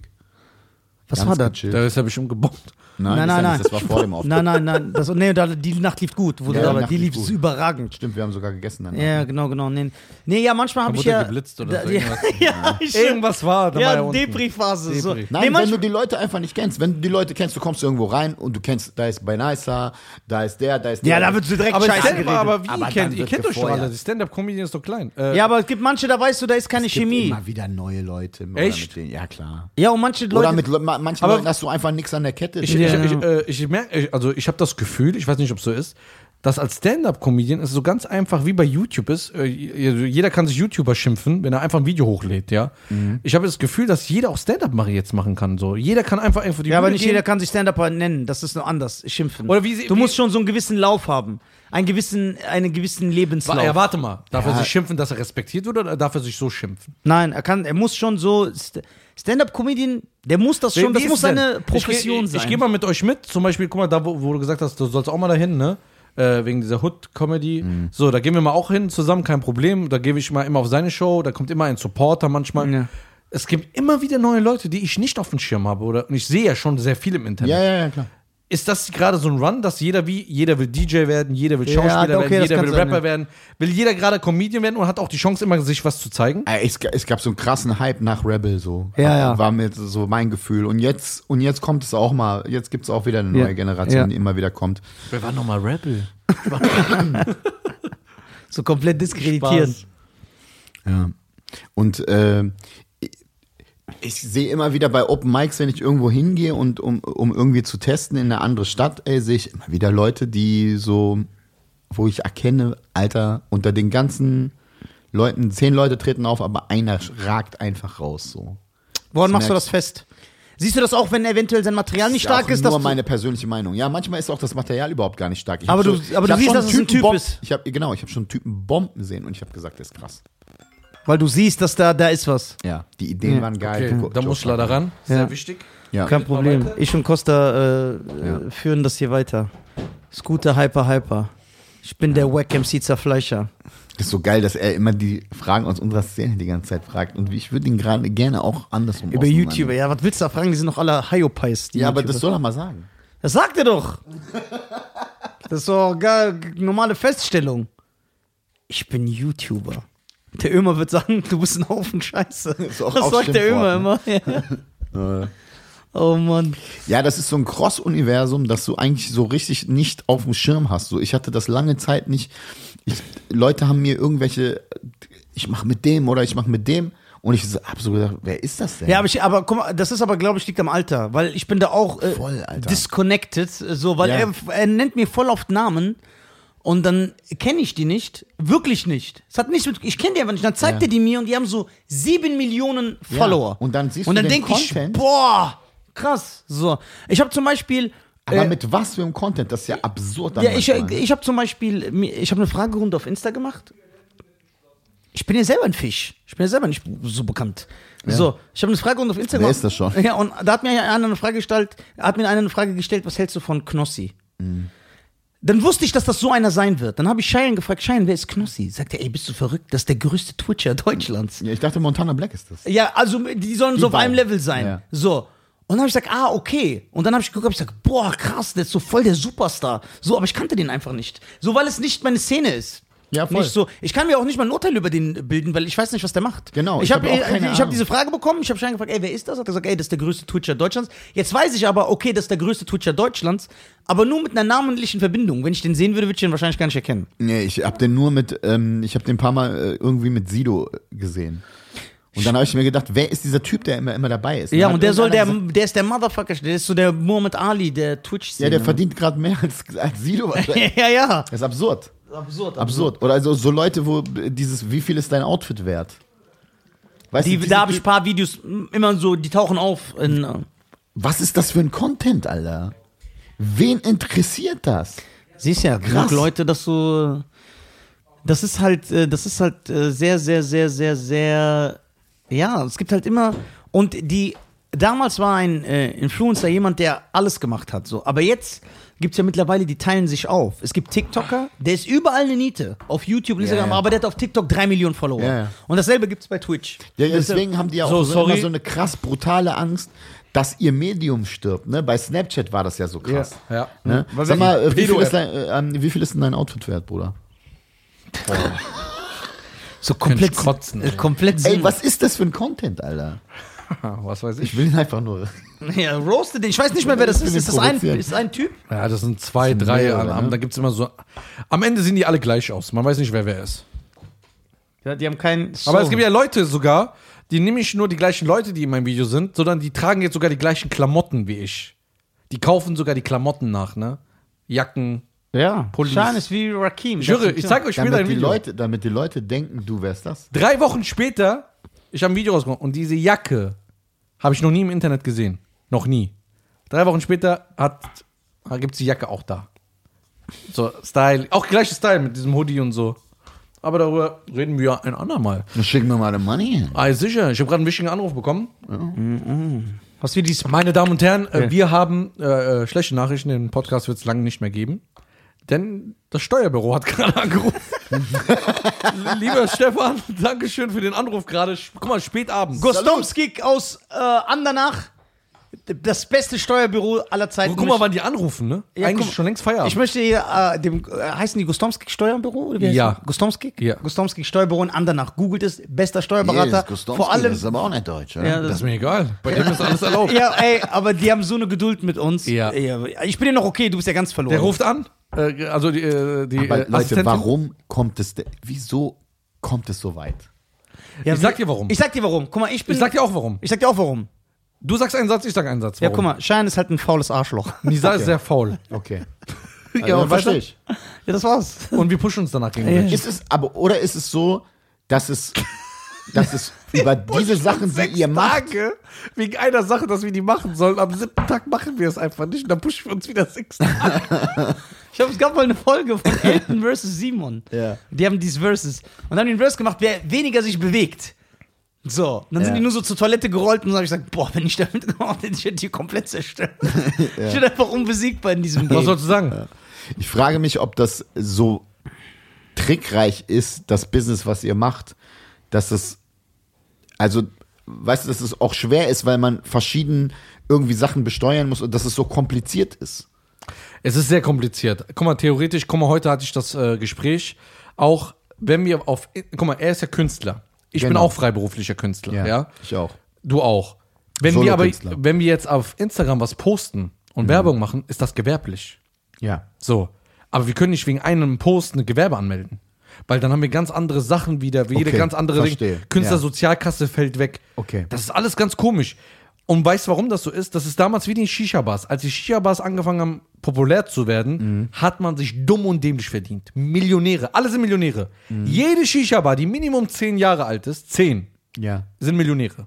Was Ganz war das? gechillt. Da ist er bestimmt gebombt. Nein, Nein, das, nein, ja nein. das war vor dem Auftritt. Nein, nein, nein. Das, nee, da, die Nacht lief gut. Wo Ja, du da, die die lief lief gut. überragend. Stimmt, wir haben sogar gegessen dann. Ja, genau, genau. Nee, nee ja, manchmal habe ich wurde ja. geblitzt oder da, so, ja, irgendwas. ja, ich, Irgendwas war, da war ja. Depri-Phase. So. Depri. Nein, nee, wenn du die Leute einfach nicht kennst. Wenn du die Leute kennst, du kommst irgendwo rein und du kennst, da ist Benaisa, da ist der, da ist der. ja, da wird so direkt Aber, scheiße geredet. aber wie Aber kennt, ihr kennt euch doch gefeuert. alle. Die Stand-Up-Comedian ist doch klein. Äh, ja, aber es gibt manche, da weißt du, da ist keine Chemie. immer wieder neue Leute. Echt? Ja, klar. Ja, und manche Leute. Oder mit Le- ma- manchen Aber- hast du einfach nichts an der Kette. Ich, Ja. ich, ich, äh, ich merke, also ich habe das Gefühl, ich weiß nicht, ob es so ist, dass als Stand-Up-Comedian es so ganz einfach wie bei YouTube ist. Äh, jeder kann sich YouTuber schimpfen, wenn er einfach ein Video hochlädt, ja. Mhm. Ich habe das Gefühl, dass jeder auch Stand-Up jetzt machen kann. So. Jeder kann einfach einfach die ja, aber Bühne nicht gehen. jeder kann sich Stand-Upper nennen. Das ist nur anders. Schimpfen. Oder wie sie- du wie- musst schon so einen gewissen Lauf haben. Einen gewissen, einen gewissen Lebenslauf. Ja, warte mal. Darf er Ja. sich schimpfen, dass er respektiert wird oder darf er sich so schimpfen? Nein, er kann, er muss schon so. St- Stand-up-Comedian, der muss das schon, das muss seine Profession ich, sein. Ich, ich gehe mal mit euch mit. Zum Beispiel, guck mal, da wo, wo du gesagt hast, du sollst auch mal dahin, ne? Äh, wegen dieser Hood-Comedy. Mhm. So, da gehen wir mal auch hin zusammen, kein Problem. Da gebe ich mal immer auf seine Show. Da kommt immer ein Supporter manchmal. Ja. Es gibt immer wieder neue Leute, die ich nicht auf dem Schirm habe. Oder, und ich sehe ja schon sehr viel im Internet. ja, ja, ja, klar. Ist das gerade so ein Run, dass jeder wie, jeder will DJ werden, jeder will Ja, Schauspieler okay, werden, das jeder will sein, Rapper ja. werden? Will jeder gerade Comedian werden und hat auch die Chance, immer sich was zu zeigen? Äh, Es, es gab so einen krassen Hype nach Rebel, so. Ja, ja. War mir so mein Gefühl. Und jetzt, und jetzt kommt es auch mal, jetzt gibt es auch wieder eine neue Ja. Generation, Ja. die immer wieder kommt. Wer war nochmal Rebel? so komplett diskreditieren. Spaß. Ja. Und äh, ich, sehe immer wieder bei Open Mics, wenn ich irgendwo hingehe und um, um irgendwie zu testen in eine andere Stadt, ey, sehe ich immer wieder Leute, die so, wo ich erkenne, Alter, unter den ganzen Leuten, zehn Leute treten auf, aber einer ragt einfach raus, so. Woran Das machst du das fest? Siehst du das auch, wenn eventuell sein Material nicht stark ist? nur dass du- meine persönliche Meinung. Ja, manchmal ist auch das Material überhaupt gar nicht stark. Ich Aber du- schon, aber du siehst, dass es ein Typ Bomb- ist. Ich hab, genau, ich habe schon einen Typen Bomben gesehen und ich habe gesagt, der ist krass. Weil du siehst, dass da, da ist was. Ja, die Ideen Ja. waren geil. Okay, da muss leider ran. Sehr Ja. wichtig. Ja. Kein Problem. Ich und Costa äh, führen das hier weiter. Scooter, Hyper, Hyper. Ich bin der Wack MC Zerfleischer. Das ist so geil, dass er immer die Fragen aus unserer Szene die ganze Zeit fragt. Und ich würde ihn gerade gerne auch andersrum Über. YouTuber. Ja, was willst du da fragen? Die sind doch alle Hyopies. die Ja, aber YouTuber. das soll er mal sagen. Das sagt er doch. Das ist doch gar normale Feststellung. Ich bin YouTuber. Der Ömer wird sagen, du bist ein Haufen Scheiße. das sagt der Ömer immer. Schimpfwort, Ja. Oh Mann. Ja, das ist so ein Cross-Universum, das du eigentlich so richtig nicht auf dem Schirm hast. So, ich hatte das lange Zeit nicht. Ich, Leute haben mir irgendwelche, ich mache mit dem oder ich mache mit dem. Und ich so- hab so gedacht, wer ist das denn? Ja, aber ich, aber guck mal, das ist aber, glaube ich, liegt am Alter, weil ich bin da auch äh, Voll, Alter. disconnected, so, weil Ja. er, er nennt mir voll oft Namen und dann kenne ich die nicht, wirklich nicht. Es hat nichts mit, ich kenne die einfach nicht. Dann zeigt Ja. er die mir und die haben so sieben Millionen Follower. und dann siehst und du dann den denk ich, Content. boah, krass. So, ich habe zum Beispiel aber äh, mit was für einem Content? Das ist ja absurd. ja, ich, ich habe zum Beispiel, ich habe eine Fragerunde auf Insta gemacht. Ich bin ja selber ein Fisch. Ich bin ja selber nicht so bekannt. So, ich habe eine Fragerunde auf Instagram. Wer ist das schon? Ja, und da hat mir einer eine Frage gestellt, hat mir einer eine Frage gestellt, was hältst du von Knossi? Mhm. Dann wusste ich, dass das so einer sein wird. Dann habe ich Schein gefragt, Schein, wer ist Knossi? Sagt er, ey, bist du verrückt? Das ist der größte Twitcher Deutschlands. ja, ich dachte, Montana Black ist das. Ja, also die sollen so auf beiden. einem Level sein. Ja. So. Und dann habe ich gesagt, ah, okay. Und dann habe ich geguckt, hab ich gesagt, boah, krass, der ist so voll der Superstar. So, aber ich kannte den einfach nicht. So, weil es nicht meine Szene ist. Ja, voll. Nicht so. Ich kann mir auch nicht mal ein Urteil über den bilden, weil ich weiß nicht, was der macht. Genau, Ich ich habe hab hab, Ahnung. diese Frage bekommen, ich habe Schein gefragt, ey, wer ist das? Hat er gesagt, ey, das ist der größte Twitcher Deutschlands. Jetzt weiß ich aber, okay, das ist der größte Twitcher Deutschlands, aber nur mit einer namentlichen Verbindung. Wenn ich den sehen würde, würde ich den wahrscheinlich gar nicht erkennen. Nee, ich hab den nur mit, ähm, ich hab den ein paar Mal äh, irgendwie mit Sido äh, gesehen. Und dann habe ich mir gedacht, wer ist dieser Typ, der immer, immer dabei ist? Ja, und der soll der, der ist der Motherfucker, der ist so der Muhammad Ali, der Twitch-Szene. Ja, der verdient gerade mehr als, als Sido wahrscheinlich. ja, ja. Das ist absurd. Absurd, Absurd. Oder also so Leute, wo dieses, wie viel ist dein Outfit wert? Weißt Die, du, da habe ich ein paar Videos immer so, die tauchen auf. In, äh, was ist das für ein Content, Alter? Wen interessiert das? siehst ja, genug Krass. Leute, dass du. Das ist halt, äh, das ist halt äh, sehr, sehr, sehr, sehr, sehr. Ja, es gibt halt immer. Und die damals war ein äh, Influencer jemand, der alles gemacht hat. So. Aber jetzt gibt es ja mittlerweile, die teilen sich auf. Es gibt TikToker, der ist überall eine Niete. Auf YouTube, Instagram, ja. aber der hat auf TikTok drei Millionen Follower. Ja, ja. Und dasselbe gibt es bei Twitch. Ja, deswegen haben die ja auch So, so, immer so eine krass brutale Angst, dass ihr Medium stirbt. Ne? Bei Snapchat war das ja so krass. Ja. Ne? Was Sag mal, äh, wie viel, ist dein, äh, ähm, wie viel ist denn dein Outfit wert, Bruder? So komplett, kotzen, äh, ey. komplett Ey, was ist das für ein Content, Alter? Was weiß Ich ich. will ihn einfach nur. Ja, roasted den. Ich weiß nicht mehr, wer das ist. Ist das ein, ist ein Typ? Ja, das sind zwei, Das sind drei. mehrere, am- ne? Da gibt es immer so. Am Ende sehen die alle gleich aus. Man weiß nicht, wer wer ist. Ja, die haben keinen. Aber es gibt ja Leute sogar, die nehmen nicht nur die gleichen Leute, die in meinem Video sind, sondern die tragen jetzt sogar die gleichen Klamotten wie ich. Die kaufen sogar die Klamotten nach, ne? Jacken. Ja, Pullis. Schein ist wie Rakim. Ich höre, ich zeig euch später Damit ein die, Video. Leute, damit die Leute denken, du wärst das. Drei Wochen später, ich habe ein Video rausgekommen und diese Jacke habe ich noch nie im Internet gesehen. Noch nie. Drei Wochen später hat, gibt es die Jacke auch da. So, Style, auch gleiche Style mit diesem Hoodie und so. Aber darüber reden wir ein andermal. Dann schick mir mal den Money. Ah, sicher, ich habe gerade einen wichtigen Anruf bekommen. Was wie dies. Meine Damen und Herren, äh, wir haben äh, äh, schlechte Nachrichten, den Podcast wird es lange nicht mehr geben. Denn das Steuerbüro hat gerade angerufen. Lieber Stefan, Dankeschön für den Anruf gerade. Guck mal, spät abends. Gostomski aus äh, Andernach. Das beste Steuerbüro aller Zeiten. Guck mal, wann die anrufen, ne? Ja, Eigentlich guck- schon längst Feierabend. Ich möchte hier, äh, dem, äh, heißen die Gostomski Steuerbüro? Oder wie heißt Ja. die? Gostomski? Ja. Gostomski Steuerbüro in Andernach. Googelt es, bester Steuerberater. Vor allem. Das ist aber auch nicht deutsch, oder? Ja, das ist mir egal. Bei dem ist alles erlaubt. ja, ey, aber die haben so eine Geduld mit uns. Ja. Ich bin ja noch okay, du bist ja ganz verloren. Der ruft an. Äh, also die, äh, die aber äh, Leute, warum kommt es, de- wieso kommt es so weit? ja, Ich sag dir warum. Ich sag dir warum. Guck mal, ich bin. Ich sag dir auch warum. ich sag dir auch warum. Du sagst einen Satz, ich sag einen Satz. Ja, Warum? guck mal, Schein ist halt ein faules Arschloch. Nisa ist sehr faul. Okay. Ja, Also, und verstehe weiter? ich. Ja, das war's. Und wir pushen uns danach gegenseitig. Ist es, aber, oder ist es so, dass es, dass es über diese Sachen, die ihr macht, Tage wegen einer Sache, dass wir die machen sollen. Am siebten Tag machen wir es einfach nicht. Und dann pushen wir uns wieder sechs Tage. Ich habe es gab mal eine Folge von Elton versus Simon. Ja. Die haben dieses Versus. Und haben den Versus gemacht, wer weniger sich bewegt. So. Dann Ja. sind die nur so zur Toilette gerollt und dann habe ich gesagt, boah, wenn ich damit gemacht hätte, ich hätte die komplett zerstört. Ich bin einfach unbesiegbar in diesem Was Game. sollst du sagen? Ich frage mich, ob das so trickreich ist, das Business, was ihr macht, dass es, also, weißt du, dass es auch schwer ist, weil man verschieden irgendwie Sachen besteuern muss und dass es so kompliziert ist. Es ist sehr kompliziert. Guck mal, theoretisch, guck mal, heute hatte ich das äh, Gespräch. Auch wenn wir auf. Guck mal, er ist ja Künstler. Ich bin Genau. auch freiberuflicher Künstler, ja. Ich auch. Du auch. Wenn wir aber, wenn wir jetzt auf Instagram was posten und Werbung machen, ist das gewerblich. Ja. So. Aber wir können nicht wegen einem Post eine Gewerbe anmelden. Weil dann haben wir ganz andere Sachen wieder, wie jede Okay, ganz andere. Ding. Künstlersozialkasse fällt weg. Okay. Das ist alles ganz komisch. Und weißt du, warum das so ist? Das ist damals wie die Shisha-Bars. Als die Shisha-Bars angefangen haben, populär zu werden, Mhm. hat man sich dumm und dämlich verdient. Millionäre. Alle sind Millionäre. Mhm. Jede Shisha-Bar, die Minimum zehn Jahre alt ist, zehn, Ja. sind Millionäre.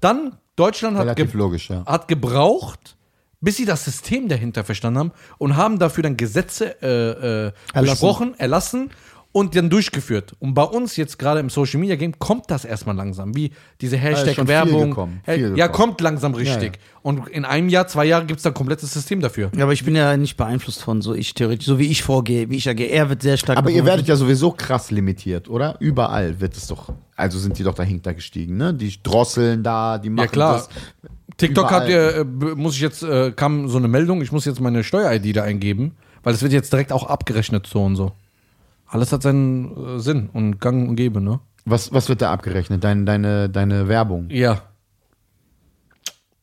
Dann, Deutschland hat, ge logisch, ja. hat gebraucht, bis sie das System dahinter verstanden haben und haben dafür dann Gesetze äh, äh, Erlassen. besprochen, erlassen und dann durchgeführt. Und bei uns jetzt gerade im Social Media Game kommt das erstmal langsam, wie diese Hashtag-Werbung. gekommen, ja, kommt langsam richtig. Ja, Und in einem Jahr, zwei Jahren gibt es dann ein komplettes System dafür. Ja, aber ich bin ja nicht beeinflusst von so ich theoretisch, so wie ich vorgehe, wie ich agiere. Er wird sehr stark Aber ihr werdet ja sowieso krass limitiert, oder? Überall wird es doch, also sind die doch dahinter gestiegen, ne? Die drosseln da, die machen Ja, klar. das. TikTok hat Überall. ja, äh, muss ich jetzt, äh, kam so eine Meldung, ich muss jetzt meine Steuer-ID da eingeben, weil es wird jetzt direkt auch abgerechnet so und so. Alles hat seinen äh, Sinn und Gang und Gebe, ne? Was, was wird da abgerechnet? Deine, deine, deine Werbung? Ja.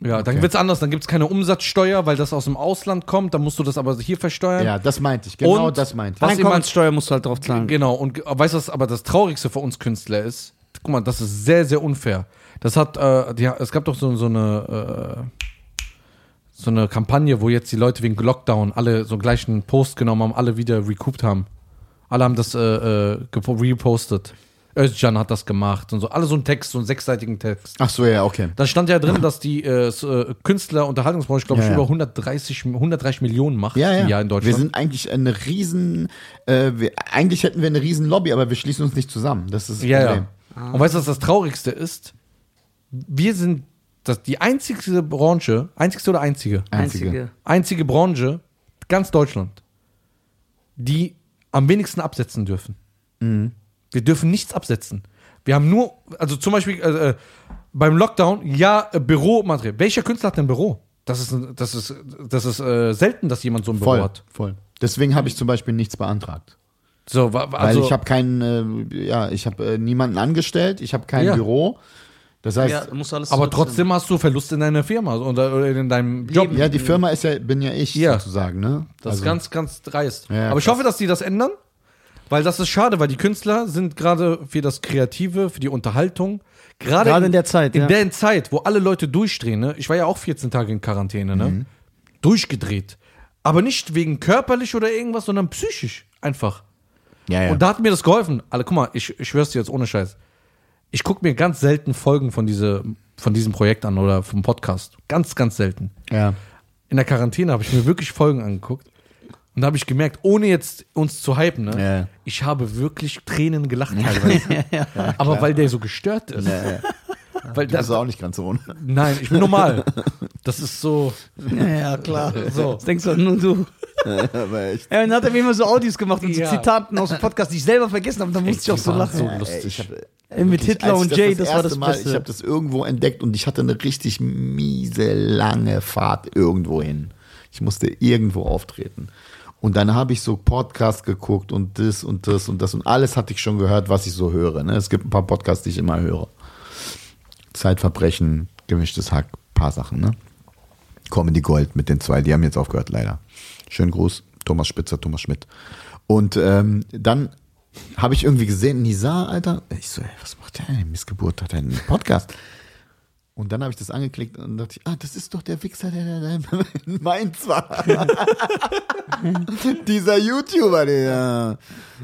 Ja, dann Okay. wird's anders. Dann gibt's keine Umsatzsteuer, weil das aus dem Ausland kommt. Dann musst du das aber hier versteuern. Ja, das meinte ich. Genau Und- das meinte ich. Einkommenssteuer musst du halt drauf zahlen. Genau. Und ge- weißt du, was aber das Traurigste für uns Künstler ist? Guck mal, das ist sehr, sehr unfair. Das hat, äh, die, es gab doch so, so eine, äh, so eine Kampagne, wo jetzt die Leute wegen Lockdown alle so gleichen Post genommen haben, alle wieder recouped haben. Alle haben das äh, äh, repostet. Özcan hat das gemacht und so. Alle so einen Text, so einen sechsseitigen Text. Ach so, ja, okay. Da stand ja drin, dass die äh, äh, Künstler, Unterhaltungsbranche, glaube ich, Ja, ja. über 130, 130 Millionen macht Ja, ja. im Jahr in Wir Deutschland. sind eigentlich eine riesen, äh, wir, eigentlich hätten wir eine riesen Lobby, aber wir schließen uns nicht zusammen. Das ist das Ja, Problem. ja. Und weißt du, was das Traurigste ist? Wir sind das die einzigste Branche, einzigste oder einzige, Einzige. einzige Branche, ganz Deutschland, die am wenigsten absetzen dürfen. Wir dürfen nichts absetzen. Wir haben nur, also zum Beispiel äh, äh, beim Lockdown, ja, äh, Büromaterial. Welcher Künstler hat denn ein Büro? Das ist, das ist, das ist äh, selten, dass jemand so ein Büro Voll, hat. voll. Deswegen habe ich zum Beispiel nichts beantragt. So, wa- Weil also, ich habe keinen, äh, ja, ich habe äh, niemanden angestellt, ich habe kein Ja. Büro. Das heißt, Ja, ja, muss alles aber trotzdem hast du Verluste in deiner Firma oder, in deinem Job. die Firma ist ja, bin ja ich Ja. sozusagen, ne? Das ist ganz, ganz dreist. Ja, Aber ich hoffe, dass die das ändern, weil das ist schade, weil die Künstler sind gerade für das Kreative, für die Unterhaltung, gerade, Gerade in der Zeit, in ja. der Zeit, wo alle Leute durchdrehen. Ne? Ich war ja auch 14 Tage in Quarantäne, ne? Mhm. Durchgedreht. Aber nicht wegen körperlich oder irgendwas, sondern psychisch einfach. ja, ja. Und da hat mir das geholfen. Alle, guck mal, ich, ich schwör's dir jetzt ohne Scheiß. Ich gucke mir ganz selten Folgen von, diese, von diesem Projekt an oder vom Podcast. Ganz, ganz selten ja. in der Quarantäne habe ich mir wirklich Folgen angeguckt. Und da habe ich gemerkt, ohne jetzt uns zu hypen, ne, Ja. ich habe wirklich Tränen gelacht teilweise. Aber weil der so gestört ist. Weil Das das, ist auch nicht ganz so ohne. nein, ich bin normal. Das ist so. Ja, ja, klar. So. Das denkst du nur du. Aber echt. Ja, dann hat er mir immer so Audios gemacht und so Ja. Zitaten aus dem Podcast, die ich selber vergessen habe. Da musste ich auch so lachen. so lustig. ich hab, Ey, mit Hitler als und Jay, das war erste das Mal, Beste. Ich habe das irgendwo entdeckt und ich hatte eine richtig miese, lange Fahrt irgendwo hin. Ich musste irgendwo auftreten. Und dann habe ich so Podcasts geguckt und das und das und das und alles hatte ich schon gehört, was ich so höre. Ne? Es gibt ein paar Podcasts, die ich immer höre. Zeitverbrechen, gemischtes Hack, paar Sachen. Ne? Comedy Gold mit den zwei, die haben jetzt aufgehört, leider. Schönen Gruß, Thomas Spitzer, Thomas Schmidt. Und ähm, dann habe ich irgendwie gesehen, Nisa, Alter. Ich so, ey, was macht der denn? Missgeburt hat einen Podcast. Und dann habe ich das angeklickt und dachte, ah, das ist doch der Wichser, der, der in Mainz war. Dieser YouTuber, der.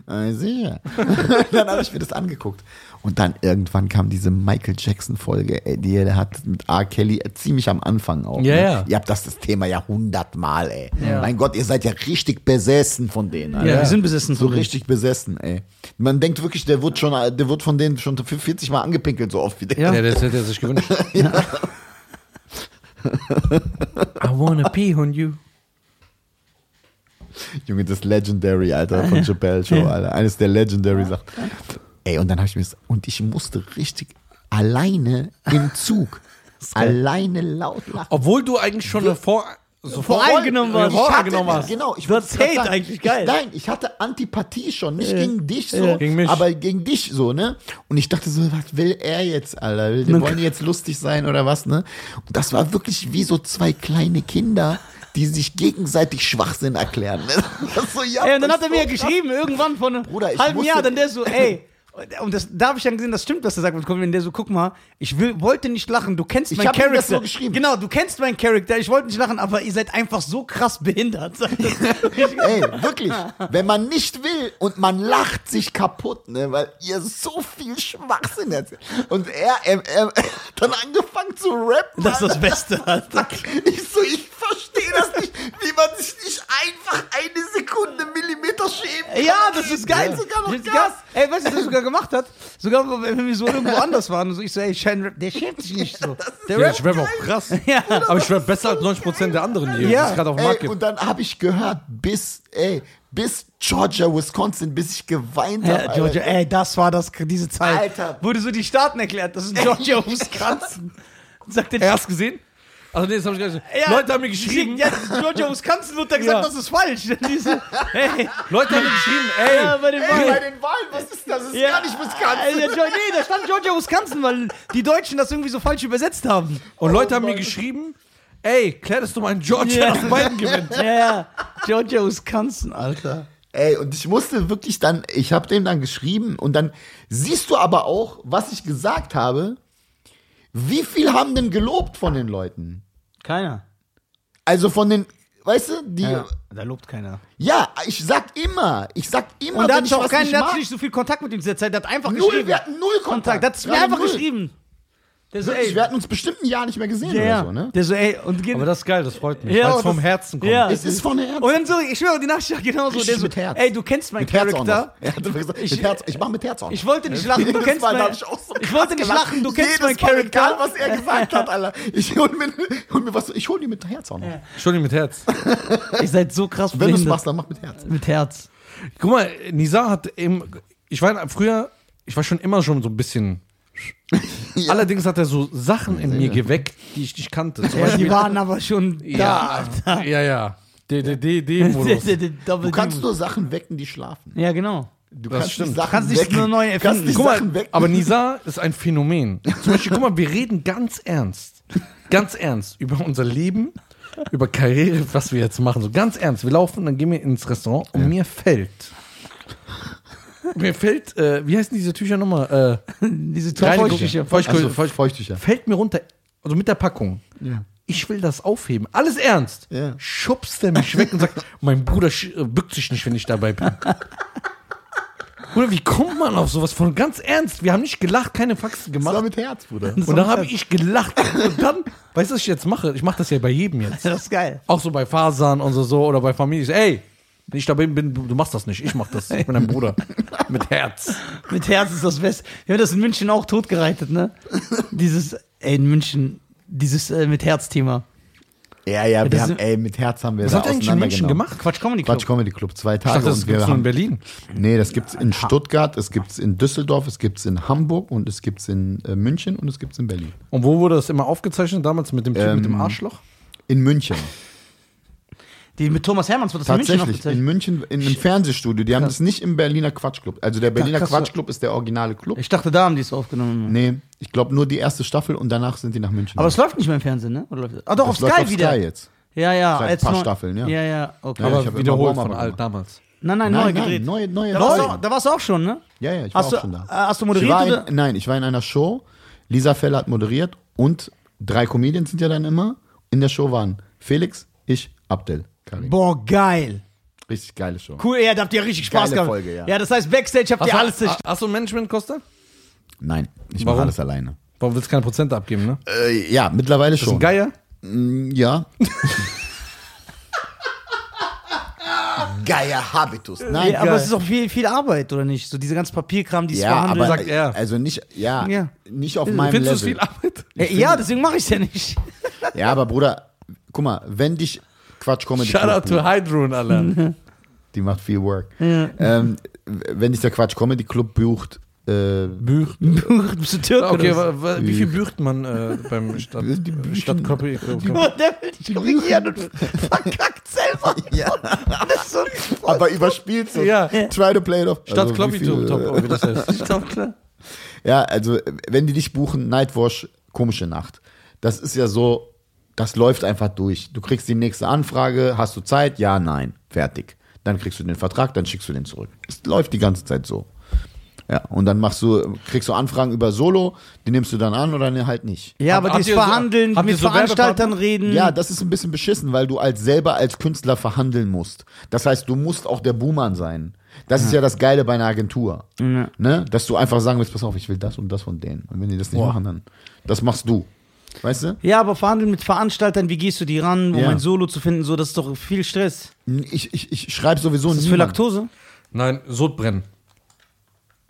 Ah, sicher. dann habe ich mir das angeguckt. Und dann irgendwann kam diese Michael Jackson-Folge, ey, die er hat mit R. Kelly äh, ziemlich am Anfang auch. Ja, ne? ja. Ihr habt das, das Thema ja hundertmal, ey. Ja. Mein Gott, ihr seid ja richtig besessen von denen. Alter. Ja, wir sind besessen So von denen. richtig besessen, ey. Man denkt wirklich, der wird schon, der wird von denen schon 40 Mal angepinkelt, so oft wie der. Ja. Ja, das hätte er sich gewünscht. I wanna pee on you. Junge, das Legendary, Alter, von Chappelle Show, Alter. Eines der Legendary Sachen. Ey, und dann habe ich mir und ich musste richtig alleine im Zug, alleine laut lachen. Obwohl du eigentlich schon vor, so Voreingenommen warst. Voreingenommen warst. Genau, ich grad Hate sagen, eigentlich, geil. Ich, nein, ich hatte Antipathie schon, nicht gegen dich so, Gegen mich. aber gegen dich so, ne? Und ich dachte so, was will er jetzt, Alter? Will, die wollen die jetzt lustig sein oder was, ne? Und das war wirklich wie so zwei kleine Kinder, die sich gegenseitig Schwachsinn erklären. Ne? So, ja, Ey, und dann hat er mir so geschrieben, irgendwann vor einem Bruder, halben musste- Jahr, dann der so, ey. Und das, da habe ich dann gesehen, das stimmt, was er sagt. Und wenn der so, guck mal, ich will, wollte nicht lachen, du kennst Ich meinen hab ihm Charakter. das so geschrieben. Genau, du kennst meinen Charakter, ich wollte nicht lachen, aber ihr seid einfach so krass behindert. er. Ey, wirklich. Wenn man nicht will und man lacht sich kaputt, ne, weil ihr so viel Schwachsinn erzählt. Und er, er, er hat dann angefangen zu rappen. Das ist das. Beste, Alter. Ich so, ich verstehe das nicht, wie man sich nicht einfach eine Sekunde Millimeter schämt. kann. Ja, das ist geil. Sogar noch Das ist Gas. geil. Ey, weißt du, was er sogar gemacht hat? Sogar, wenn wir so irgendwo anders waren. Und so, ich so, ey, Shine, der schämt sich nicht so. Der Ja, ich rappe auch krass. Ja. Aber ich rappe besser als 90% der anderen hier, Ja. die es gerade auf dem Markt gibt. und dann habe ich gehört, bis, ey, bis Georgia, Wisconsin, bis ich geweint Ja, habe. Georgia, ey, das war das, diese Zeit. Alter. Wurde so die Staaten erklärt. Das ist Georgia, Wisconsin. Sagt der Erst gesehen? Also nee, das habe ich gar nicht. Ja, Leute haben mir geschrieben, Ja, Georgia, Wisconsin wird da gesagt, Ja. das ist falsch. Diese, hey, Leute haben mir geschrieben, ey, ja, bei den Ey, Wahlen. bei den Wahlen, was ist das? Das ist Ja. gar nicht Wisconsin. Äh, ja, nee, da stand Georgia, Wisconsin, weil die Deutschen das irgendwie so falsch übersetzt haben. und Leute haben Mann. mir geschrieben, ey, klär das doch mal in Georgia, Ja. dass Biden gewinnt. Ja, ja. Georgia, Wisconsin, Alter. Ey, und ich musste wirklich dann, ich habe dem dann geschrieben und dann siehst du aber auch, was ich gesagt habe. Wie viel haben denn gelobt von den Leuten? Keiner. Also von den, weißt du, die, ja, Ja, da lobt keiner. ich sag immer, ich sag immer, Und da hat ich auch keinen, nicht der hat nicht so viel Kontakt mit ihm zu der Zeit. Der hat einfach null, geschrieben. wir hatten null Kontakt. Kontakt. Der hat es mir einfach null. geschrieben. Der so, Wirklich, ey, wir hatten uns bestimmt ein Jahr nicht mehr gesehen ja, ja. oder so, ne? Der so, ey, und geht. Aber das ist geil, das freut mich. Ja, weil es vom Herzen kommt. Ja. Es ist von Herzen. und dann so, ich schwöre, die Nacht ja genauso. Richtig Der so, mit Herz. ey, du kennst meinen. Charakter. Er mit Herz, ich mach mit Herz auch noch. Ich wollte nicht lachen, du kennst meinen. ich so Ich wollte nicht gelacht. lachen, du kennst Jedes meinen Mal, egal, Charakter. was er gesagt hat, Alter. Ich hol mir, hol mir was, ich hol die mit Herz auch noch. Entschuldigung mit Herz. Ihr seid so krass Wenn du es machst, dann mach mit Herz. Mit Herz. Guck mal, Nisa hat eben, ich war früher, ich war schon immer schon so ein bisschen. Allerdings hat er so Sachen in mir geweckt, die ich nicht kannte. Zum Ja, die Beispiel, waren aber schon ja, da. ja, ja. DDD-Modus. Du kannst nur Sachen wecken, die schlafen. Ja, genau. Du Das kannst stimmt. Sachen Kannst nicht wecken. nur neu Du kannst erfinden. Guck mal, Sachen wecken. aber Nisa ist ein Phänomen. Zum Beispiel, guck mal, wir reden ganz ernst, ganz ernst über unser Leben, über Karriere, was wir jetzt machen. So ganz ernst. Wir laufen, dann gehen wir ins Restaurant und mir fällt. Mir fällt, äh, wie heißen diese Tücher nochmal? Äh, Diese. Feuchttücher. Feucht- also, Feucht- Feuchttücher. fällt mir runter, also mit der Packung. Ja. Ich will das aufheben. Alles ernst. Ja. Schubst er mich weg und sagt, mein Bruder äh, bückt sich nicht, wenn ich dabei bin. Oder wie kommt man auf sowas von ganz ernst? Wir haben nicht gelacht, keine Faxen Das war gemacht. mit Herz, Bruder. Und dann habe ich gelacht. Und dann, weißt du, was ich jetzt mache? Ich mache das ja bei jedem jetzt. Das ist geil. Auch so bei Fasern und so, so oder bei Familie. Ey, ich dabei bin, du machst das nicht. Ich mach das. Ich bin dein Bruder. Mit Herz. Mit Herz ist das Beste. Wir haben das in München auch totgereitet, ne? Dieses, ey, in München, dieses äh, mit Herz-Thema. Ja, ja, wir Das haben, ey, mit Herz haben wir Was da habt ihr eigentlich in München gemacht? Quatsch Comedy Club. Quatsch Comedy Club, zwei Ich Tage. dachte, das und wir gibt's nur in Berlin. nee, das gibt's in Stuttgart, es gibt's in Düsseldorf, es gibt's in Hamburg und es gibt's in äh, München und es gibt's in Berlin. Und wo wurde das immer aufgezeichnet? Damals mit dem Typ mit dem Ähm, Arschloch? In München. Die mit Thomas Hermanns wird das in München Tatsächlich, in München, in einem Fernsehstudio. Die haben das nicht im Berliner Quatschclub. Also der Berliner krass. Quatschclub ist der originale Club. Ich dachte, da haben die es aufgenommen. Nee, ich glaube nur die erste Staffel und danach sind die nach München. Aber es läuft nicht mehr im Fernsehen, ne? Oder läuft? Ah, doch, Das auf läuft Sky auf wieder. Sky jetzt. Ja, ja. Seit jetzt paar Staffeln, ja. Ja, ja, okay. Ja, ich Aber wiederholt von alt damals. nein, nein, neu Nein, gedreht. nein, neue, neue da, warst du, auch- da warst du auch schon, ne? Ja, ja, ich war Hast du, auch schon da. äh, hast du moderiert oder? in, nein, ich war in einer Show. Lisa Feller hat moderiert und drei Comedians sind ja dann immer. In der Show waren Felix, ich, Abdel, Karim. Boah, geil. Richtig geile Show. Cool, ja, da habt ihr richtig Spaß Geile gehabt. Folge, ja. ja, das heißt, Backstage habt ihr alles hast, zerstört. hast du ein Management, Costa? Nein, ich Warum? mache alles alleine. Warum willst du keine Prozente abgeben, ne? Äh, ja, mittlerweile Das ist ein schon. Geier. Mm, Ja. Geier Habitus. Nein, Ja, aber es ist auch viel, viel Arbeit, oder nicht? So diese ganze Papierkram, dieses ja, Verhandeln. aber sagt er. also nicht, ja, Ja. nicht auf meinem Findest du es Level. viel Arbeit? ja, ja, deswegen mache ich es ja nicht. Ja, aber Bruder, guck mal, wenn dich Quatsch Comedy Shout out to Hydrun, Alter. die macht viel Work. Ähm, wenn dich der Quatsch Comedy Club bucht, äh, Bücht. Bist du Türke Okay, wa, wie viel bücht man äh, beim Stadt, Stadtkopie? so? Der will dich korrigieren und verkackt selber. ja, Das ist so aber überspielt so. Ja. Try to play it off. Stadt Also, viel, Top, oh, wie das heißt. Ist doch klar. Ja, also wenn die dich buchen, Nightwash, komische Nacht. Das ist ja so, das läuft einfach durch. Du kriegst die nächste Anfrage, hast du Zeit? Ja, nein, fertig. Dann kriegst du den Vertrag, dann schickst du den zurück. Es läuft die ganze Zeit so. Ja, und dann machst du, kriegst du Anfragen über Solo, die nimmst du dann an oder ne, halt nicht. Ja, aber dieses so- Verhandeln, ihr mit so Veranstaltern reden. Ja, das ist ein bisschen beschissen, weil du als selber als Künstler verhandeln musst. Das heißt, du musst auch der Buhmann sein. Das ist ja das Geile bei einer Agentur. Ne? Dass du einfach sagen willst, pass auf, ich will das und das von denen. Und wenn die das nicht Boah. machen, dann das machst du. Weißt du? Ja, aber verhandeln mit Veranstaltern, wie gehst du die ran, um Ja. ein Solo zu finden, so, das ist doch viel Stress. Ich, ich, ich schreibe sowieso Ist das für niemand. Laktose? Nein, Sodbrennen.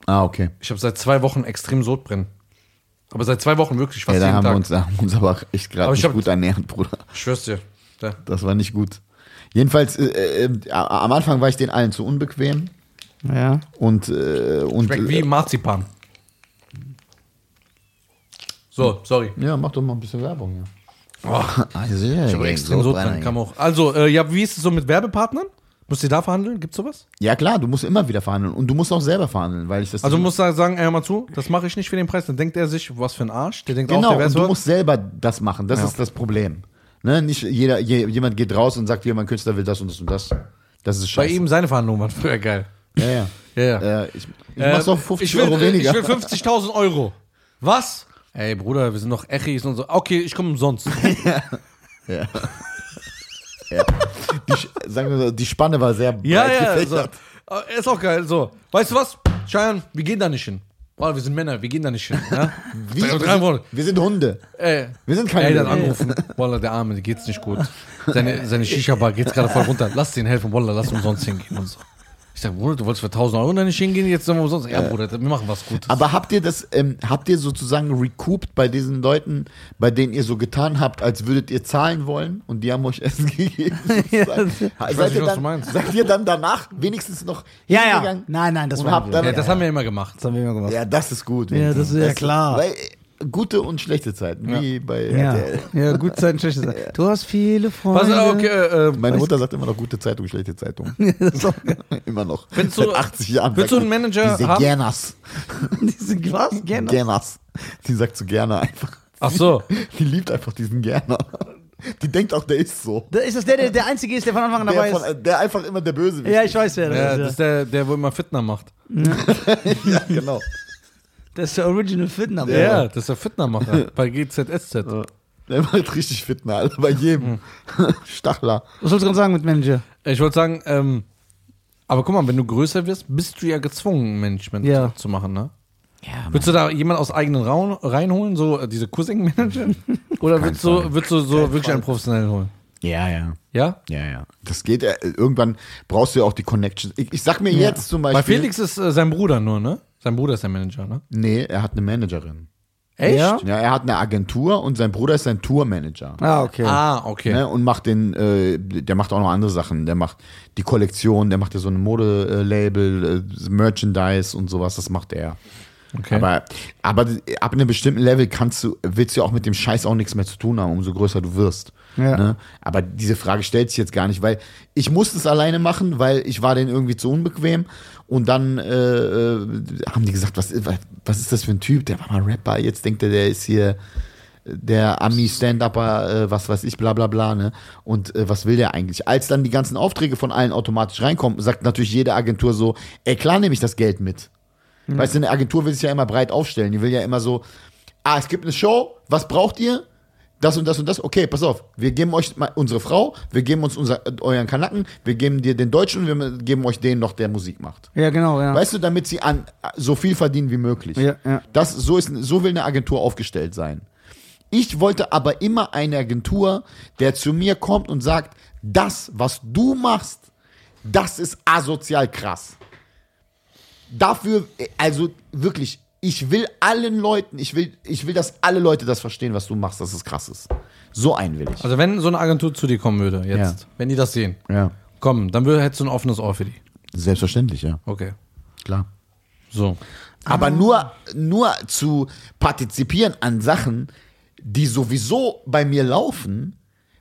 Ah, okay. Ich habe seit zwei Wochen extrem Sodbrennen. Aber seit zwei Wochen wirklich fast Ja, da jeden haben wir Tag. uns, da haben wir uns aber echt gerade Aber ich nicht hab- gut ernährt, Bruder. Ich schwör's dir. Da. Das war nicht gut. Jedenfalls, äh, äh, am Anfang war ich den allen zu unbequem Ja. und, äh, und Schmeckt wie Marzipan. So, sorry. ja, mach doch mal ein bisschen Werbung, ja. Oh, Also, ich habe extrem Sodbrennen. Kam auch. Also, äh, ja, wie ist es so mit Werbepartnern? Musst du da verhandeln? Gibt's sowas? Ja klar, du musst immer wieder verhandeln und du musst auch selber verhandeln, weil ich das Also du musst da sagen, ey, hör mal zu, das mache ich nicht für den Preis. Dann denkt er sich, was für ein Arsch. Der denkt auch, genau der wär's und du musst selber das machen. Das Ja. ist das Problem. Ne? Nicht jeder, je, jemand geht raus und sagt, hier mein Künstler will das und das und das. Das ist Bei scheiße. ihm seine Verhandlungen waren früher geil. ja, ja. Ja, ja. Äh, ich ich mach's auch 50 ich will, Euro weniger. Ich will 50.000 Euro. Was? Ey, Bruder, wir sind noch Echis und so. Okay, ich komme umsonst. ja. ja. Die, Sch- sagen wir so, die Spanne war sehr breit ja, ja. So. gefächert. Äh, Ist auch geil. So, weißt du was? Cheyenne, wir gehen da nicht hin. Boah, wir sind Männer, wir gehen da nicht hin. Ja? Wie? Drei- Wir Wochen. sind, wir sind Hunde. Ey, Wir sind keine Ey, dann anrufen. Wallah, der Arme, der geht's nicht gut. Seine, seine Shisha-Bar geht's gerade voll runter. Lass den helfen, Wallah, lass umsonst hingehen und so. Ich sag, Bruder, du wolltest für 1000 Euro da nicht hingehen, jetzt sind wir umsonst. Ja, Bruder, wir machen was Gutes. Aber habt ihr das, ähm, habt ihr sozusagen recouped bei diesen Leuten, bei denen ihr so getan habt, als würdet ihr zahlen wollen und die haben euch Essen gegeben? weiß seid, nicht, ihr was dann, du meinst. seid ihr dann danach wenigstens noch Ja, ja. Nein, nein, das war habt dann- ja, das haben wir immer gemacht. Das haben wir immer gemacht. Ja, das ist gut. Ja, das ist ja klar. Weil, äh, gute und schlechte Zeiten, wie bei Ja, RTL. ja gute Zeiten, schlechte Zeiten. Du hast viele Freunde. Was, okay, äh, Meine Mutter sagt immer noch gute Zeitung, schlechte Zeitung. Das ist immer noch. Willst du- Seit 80 Jahren. willst du einen die, Manager Diese haben? Gernas. Diese was? Gerne. Gernas. Die sagt zu Gerner einfach. Ach so. Die liebt einfach diesen Gerner. Die denkt auch, der ist so. Da Ist das der, der der Einzige ist, der von Anfang an dabei Der, ist? von, der einfach immer der Böse Ja, ich weiß, wer das Ja, ist. das Ja. ist der, der wo immer Fitner macht. ja, genau. Das ist der Original Fitner. Ja, das ist der Fitnermacher bei GZSZ. Der macht richtig Fitner, Alter, bei jedem. Stachler. Was sollst du gerade sagen mit Manager? Ich wollte sagen, ähm, aber guck mal, wenn du größer wirst, bist du ja gezwungen, Management Ja. zu machen, ne? Ja, Würdest du da jemand aus eigenen Raum reinholen, so äh, diese Cousin-Manager? Oder würdest du, würdest du so wirklich einen professionellen holen? Ja, ja. Ja? Ja, ja. Das geht, äh, irgendwann brauchst du ja auch die Connections. Ich, ich sag mir jetzt zum Beispiel. Bei Felix ist äh, sein Bruder nur, ne? Sein Bruder ist der Manager, ne? Nee, er hat eine Managerin. Echt? Ja? Ja, er hat eine Agentur und sein Bruder ist sein Tourmanager. Ah, okay. Ah, okay. Ne, und macht den, äh, der macht auch noch andere Sachen. Der macht die Kollektion, der macht ja so ein Modelabel, äh, Merchandise und sowas, das macht er. okay. Aber, aber ab einem bestimmten Level kannst du, willst du auch mit dem Scheiß auch nichts mehr zu tun haben, umso größer du wirst. Ja. Ne? Aber diese Frage stellt sich jetzt gar nicht, weil ich musste es alleine machen, weil ich war denen irgendwie zu unbequem. Und dann äh, äh, haben die gesagt, was, was, ist das für ein Typ? Der war mal Rapper, jetzt denkt er, der ist hier der Ami-Stand-Upper, äh, was weiß ich, bla bla bla, ne? Und äh, was will der eigentlich? Als dann die ganzen Aufträge von allen automatisch reinkommen, sagt natürlich jede Agentur so, ey, klar nehme ich das Geld mit. Weißt du, eine Agentur will sich ja immer breit aufstellen. Die will ja immer so, ah, es gibt eine Show, was braucht ihr? Das und das und das. Okay, pass auf, wir geben euch mal unsere Frau, wir geben uns unser, euren Kanaken, wir geben dir den Deutschen und wir geben euch den noch, der Musik macht. Ja, genau, ja. Weißt du, damit sie an so viel verdienen wie möglich. Ja, ja. Das, so, ist, so will eine Agentur aufgestellt sein. Ich wollte aber immer eine Agentur, der zu mir kommt und sagt, das, was du machst, das ist asozial krass. Dafür, also wirklich, ich will allen Leuten, ich will, ich will, dass alle Leute das verstehen, was du machst, dass es krass ist. So einen will ich. Also wenn so eine Agentur zu dir kommen würde, jetzt, Ja. wenn die das sehen, Ja. kommen, dann würde, hättest du ein offenes Ohr für die. Selbstverständlich, ja. Okay. Klar. So. Aber nur, nur zu partizipieren an Sachen, die sowieso bei mir laufen,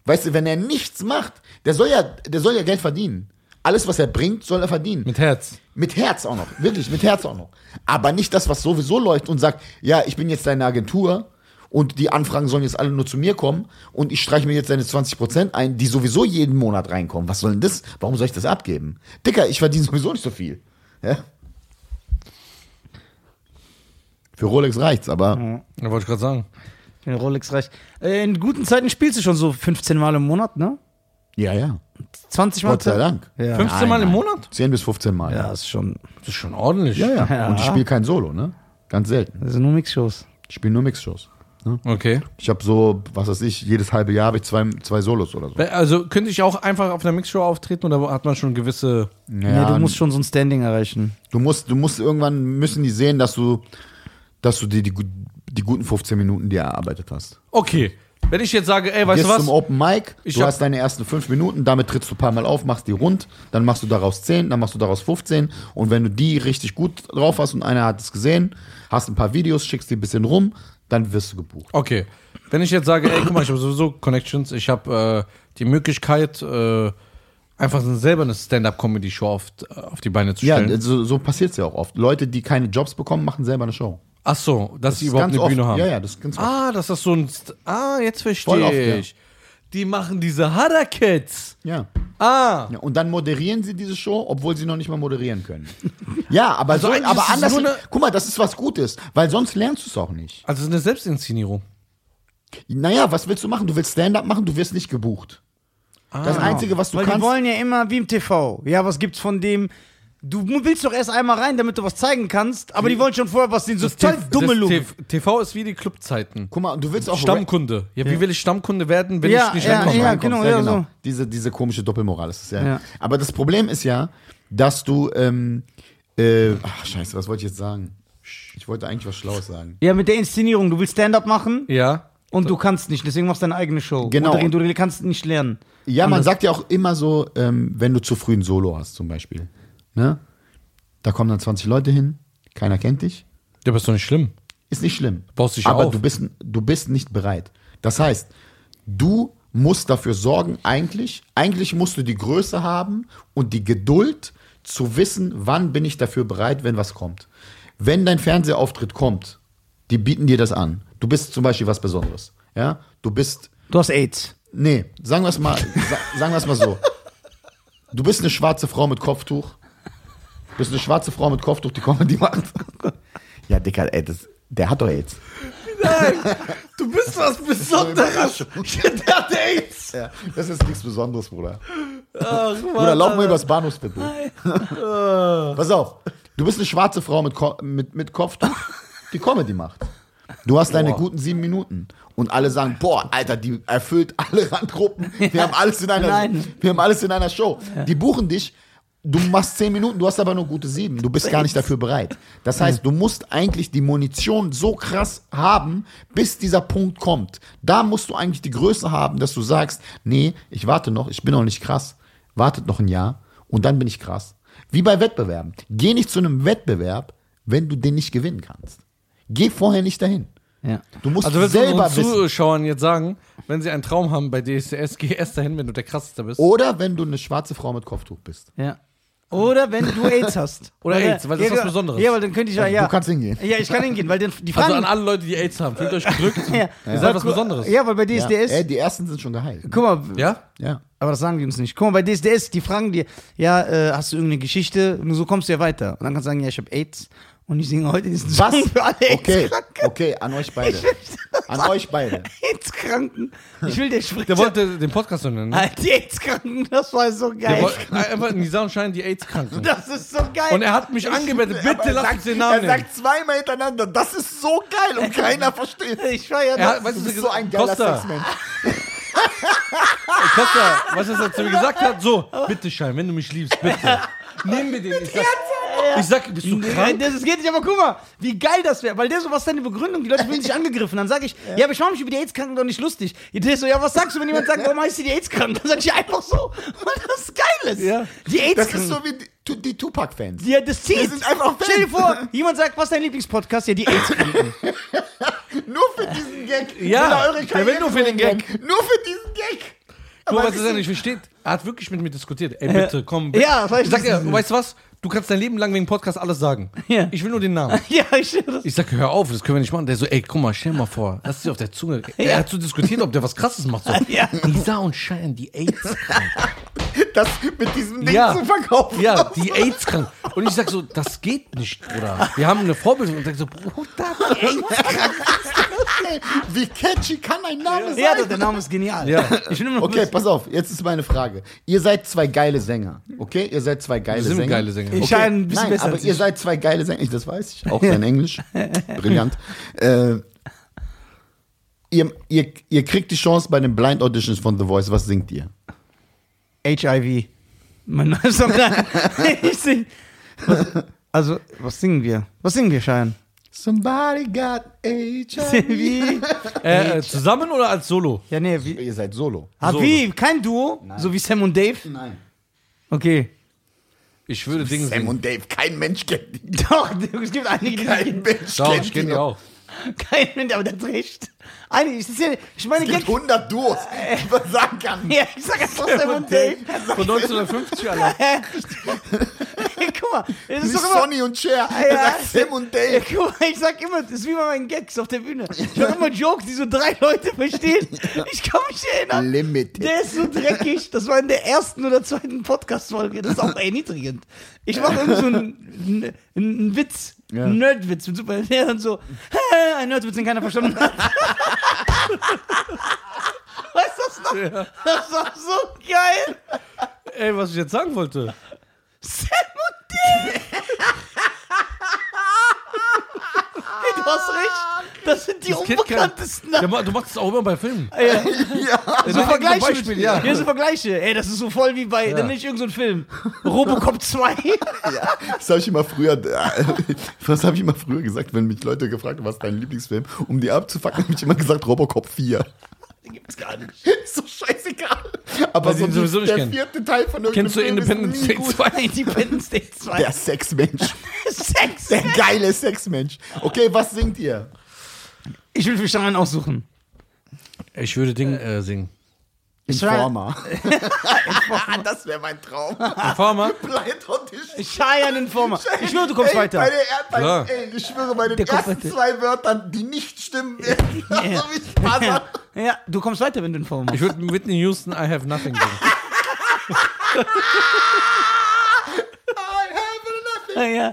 weißt du, wenn er nichts macht, der soll ja, der soll ja Geld verdienen. Alles, was er bringt, soll er verdienen. Mit Herz. Mit Herz auch noch, wirklich, mit Herz auch noch. Aber nicht das, was sowieso läuft und sagt, ja, ich bin jetzt deine Agentur und die Anfragen sollen jetzt alle nur zu mir kommen und ich streiche mir jetzt deine 20% ein, die sowieso jeden Monat reinkommen. Was soll denn das? Warum soll ich das abgeben? Dicker, ich verdiene sowieso nicht so viel. Ja? Für Rolex reicht's, aber Da wollte ich gerade sagen. Den Rolex reicht. Äh, in guten Zeiten spielst du schon so 15 Mal im Monat, ne? ja, ja. 20 Mal? Gott sei Dank. Ja. 15 Mal im Monat? 10 bis 15 Mal. Ja, ist schon. Das ist schon ordentlich. ja. ja. Ja. Und ich spiele kein Solo, ne? Ganz selten. Das sind nur Mixshows. Ich spiele nur Mixshows. Okay. Ich habe so, was weiß ich, jedes halbe Jahr habe ich zwei, zwei Solos oder so. Also könnte ich auch einfach auf einer Mixshow auftreten oder hat man schon gewisse. Ja, du musst schon so ein Standing erreichen. Du musst, du musst irgendwann müssen die sehen, dass du, dass du die, die, die guten 15 Minuten dir erarbeitet hast. Okay. Wenn ich jetzt sage, ey, weißt du was? zum Open Mic, Ich du hast deine ersten fünf Minuten, damit trittst du ein paar Mal auf, machst die rund, dann machst du daraus 10, dann machst du daraus 15 und wenn du die richtig gut drauf hast und einer hat es gesehen, hast ein paar Videos, schickst die ein bisschen rum, dann wirst du gebucht. Okay. Wenn ich jetzt sage, ey, guck mal, ich habe sowieso Connections, ich habe äh, die Möglichkeit, äh, einfach selber eine Stand-up-Comedy-Show auf, auf die Beine zu Ja, stellen. so, so passiert es ja auch oft. Leute, die keine Jobs bekommen, machen selber eine Show. Ach so, dass sie ist überhaupt eine Bühne oft. haben. Ja, ja, das ist ganz oft. Ah, dass das so ein. St ah, jetzt Voll verstehe oft, ja. ich. Die machen diese Harakets. Ja. Ah. Ja, und dann moderieren sie diese Show, obwohl sie noch nicht mal moderieren können. ja, aber, Also so, aber ist anders. eine- guck mal, das ist was Gutes, weil sonst lernst du es auch nicht. Also es ist eine Selbstinszenierung. Naja, was willst du machen? Du willst Stand-up machen, du wirst nicht gebucht. das Einzige, was du Weil die kannst. wollen ja immer wie im TV. Ja, was gibt's von dem? Du willst doch erst einmal rein, damit du was zeigen kannst, aber die wollen schon vorher was sehen. So total dumme Look. TV ist wie die Clubzeiten. Guck mal, und du willst auch Stammkunde. Ja, wie will ich Stammkunde werden, wenn Ja, ich nicht ja, reinkomme? ja. genau, ja, so. Diese, diese komische Doppelmoral ist es ja. Ja. Aber das Problem ist ja, dass du, ähm, äh, ach scheiße, was wollte ich jetzt sagen? Ich wollte eigentlich was Schlaues sagen. Ja, mit der Inszenierung. Du willst Stand-up machen Ja. und du kannst nicht, deswegen machst du deine eigene Show. Genau. Moderieren, Du kannst nicht lernen. Ja, man sagt ja auch immer so, ähm, wenn du zu früh ein Solo hast zum Beispiel, ne? Da kommen dann 20 Leute hin, keiner kennt dich, Ja, aber ist doch nicht schlimm. ist nicht schlimm. Baust dich aber auf. du bist, du bist nicht bereit. Das heißt, du musst dafür sorgen, eigentlich, eigentlich musst du die Größe haben und die Geduld zu wissen, wann bin ich dafür bereit, wenn was kommt. Wenn dein Fernsehauftritt kommt, die bieten dir das an. Du bist zum Beispiel was Besonderes. Ja? Du bist Du hast AIDS. Nee, sagen wir es mal, sa sagen wir es mal so. Du bist eine schwarze Frau mit Kopftuch. Du bist eine schwarze Frau mit Kopftuch, die Comedy macht. Ja, Dicker, ey, das, der hat doch AIDS. Du bist was Besonderes. Der hat AIDS. Ja, das ist nichts Besonderes, Bruder. Bruder, lauf mal übers Bahnhofsviertel. Pass auf, du bist eine schwarze Frau mit, Ko mit, mit Kopftuch, die Comedy macht. Du hast deine guten sieben Minuten. Und alle sagen, boah, Alter, die erfüllt alle Randgruppen. Wir haben alles in einer, Nein. wir haben alles in einer Show. Die buchen dich. Du machst zehn Minuten, du hast aber nur gute sieben. Du bist gar nicht dafür bereit. Das heißt, du musst eigentlich die Munition so krass haben, bis dieser Punkt kommt. Da musst du eigentlich die Größe haben, dass du sagst, nee, ich warte noch, ich bin noch nicht krass. Wartet noch ein Jahr und dann bin ich krass. Wie bei Wettbewerben. Geh nicht zu einem Wettbewerb, wenn du den nicht gewinnen kannst. Geh vorher nicht dahin. Ja. Du musst Also du selber wissen. Zuschauern jetzt sagen, wenn sie einen Traum haben bei DSDS, geh erst dahin, wenn du der krasseste bist. Oder wenn du eine schwarze Frau mit Kopftuch bist. Ja. Oder wenn du AIDS hast. Oder AIDS, weil das ist was Besonderes. Ja, weil dann könnte ich ja, ja. Du kannst hingehen. Ja, ich kann hingehen, weil dann die Also Fragen. an alle Leute, die AIDS haben, fühlt euch gedrückt. ja. Ihr seid was Besonderes. Ja, weil bei Ja. DSDS. Ey, die ersten sind schon geheilt. Guck mal, Ja? Ja. aber das sagen die uns nicht. Guck mal, bei DSDS, die fragen dir, ja, äh, hast du irgendeine Geschichte? Und so kommst du ja weiter. Und dann kannst du sagen, ja, ich habe AIDS und ich singe heute diesen Was? Song für alle Okay, AIDS-Kranken. okay, an euch beide. An euch beide. AIDS-Kranken. Ich will der Sprecher. Der wollte den Podcast so nennen. ne? Die AIDS-Kranken, das war so Der geil. wollte einfach in die Sonnenschein die AIDS-Kranken. Das ist so geil. Und er hat mich angebetet, bitte lass uns den Namen er nennen. sagt zweimal hintereinander, das ist so geil und keiner versteht. ich feier Er hat, das. weißt Du bist so er ein geiler Sexmensch. Costa, was er zu mir gesagt hat? So, bitte Schein, wenn du mich liebst, bitte. Nehmen wir den. Ich sag, ich sag bist du krank? Das, das geht nicht, aber guck mal, wie geil das wäre. Weil der so, was ist deine Begründung? Die Leute fühlen sich angegriffen. Dann sage ich, ja. aber ich mache mich über die AIDS-Kranken doch nicht lustig. Der so, ja, was sagst du, wenn jemand sagt, warum heißt die die AIDS-Kranken? Dann sag ich einfach so, weil das geil ist. Ja. Die Das AIDS-Kranken. ist so wie die, die Tupac-Fans. Ja, das zieht. Wir sind einfach Stell dir Fans. vor, jemand sagt, was ist dein Lieblingspodcast? Ja, die AIDS-Kranken. Nur für diesen Gag. Ja, eure der will nur für den Gag. bringen. Nur für diesen Gag. Aber was er nicht versteht. Er hat wirklich mit mir diskutiert. Ey, bitte, komm. bitte. Ja, ich sag ja, weißt du was? Du kannst dein Leben lang wegen Podcast alles sagen. Ja. Ich will nur den Namen. ja, ich das. Ich sag, hör auf, das können wir nicht machen. Der so, ey, guck mal, stell mal vor, lass dir auf der Zunge. Er hat so diskutiert, ob der was krasses macht. So. Ja. Lisa und Schein, die AIDS. Das mit diesem Ding Ja. zu verkaufen. Ja, die AIDS krank. Und ich sag so, das geht nicht, Bruder. Wir haben eine Vorbildung. Und ich sag so, Bruder, die AIDS Wie catchy kann ein Name sein? Ja, der Name ist genial. Ja. Ich nur Okay, pass auf, jetzt ist meine Frage. Ihr seid zwei geile Sänger, okay? Ihr seid zwei geile Wir sind Sänger. geile Sänger. Ich Okay. scheine ein bisschen Nein, besser aber als ihr ich. seid zwei geile Sänger, ich, das weiß ich, auch dein Englisch, brillant. Äh, ihr, ihr, ihr kriegt die Chance bei den Blind Auditions von The Voice, was singt ihr? HIV. Mein neuer Song. ich sing. Was, also, was singen wir? Was singen wir, Schein? Somebody got HIV. wie? Äh, äh, zusammen oder als Solo? Ja, nee, wie? Ihr seid solo. Ah, Solo. wie? Kein Duo? So wie Sam und Dave? Nein. Okay. Ich würde Dinge Sam singen. und Dave, kein Mensch kennt die. Doch, es gibt einige, die Kein Mensch Doch, kennt ich kenne die auch. Kein Mensch, aber der hat recht. Einige, ich, ja, ich meine, Es gibt Gag. 100 Duos, die man sagen kann. Ja, ich sag einfach Sam und Dave. Von 1950 alle. Hey, guck mal, es ist immer. Sonny und Cher, er Ja. sagt Sam und Ja, Dave. guck mal, ich sag immer, das ist wie bei meinen Gags auf der Bühne. Ich mache immer Jokes, die so drei Leute verstehen. Ich kann mich erinnern. Limited. Der ist so dreckig. Das war in der ersten oder zweiten Podcast-Folge. Das ist auch erniedrigend. Ich mache irgendwie so einen, einen, einen Witz. Ja. Einen Nerdwitz mit Super. Der dann so, "Hä, ein Nerdwitz, den keiner verstanden hat. Weißt du das noch? Ja. Das war so geil. Ey, was ich jetzt sagen wollte. Sam und die das Kit Kat- unbekanntesten. Ja, ma- du machst es auch immer bei Filmen. Ja. ja. So Zum Vergleiche. Beispiel, mit, ja. ja. so Vergleiche. Ey, das ist so voll wie bei, dann nicht irgendein so Film. Robocop 2. Das habe ich immer früher, das habe ich immer früher gesagt, wenn mich Leute gefragt haben, was ist dein Lieblingsfilm, um die abzufacken, habe ich immer gesagt Robocop 4. Den gibt's gar nicht. Ist so scheißegal. Aber so sowieso nicht der kennen. vierte Teil von irgendeinem Kennst du Film Independence Day gut. 2? Independence Day 2. Der Sexmensch. Sex. Der geile Sexmensch. Okay, was singt ihr? Ich will für Stein aussuchen. Ich würde Ding äh, singen. Informer. das wäre mein Traum. Informer? Cheyenne Informer. Ich schwöre, du kommst ey, weiter. Er- bei, Klar. ey, ich schwöre, bei den Der ersten zwei Wörtern, die nicht stimmen werden, so wie Spaß Ja. hat. ja, du kommst weiter, wenn du Informer Ich würde Whitney Houston, I have nothing. I have nothing. Ja.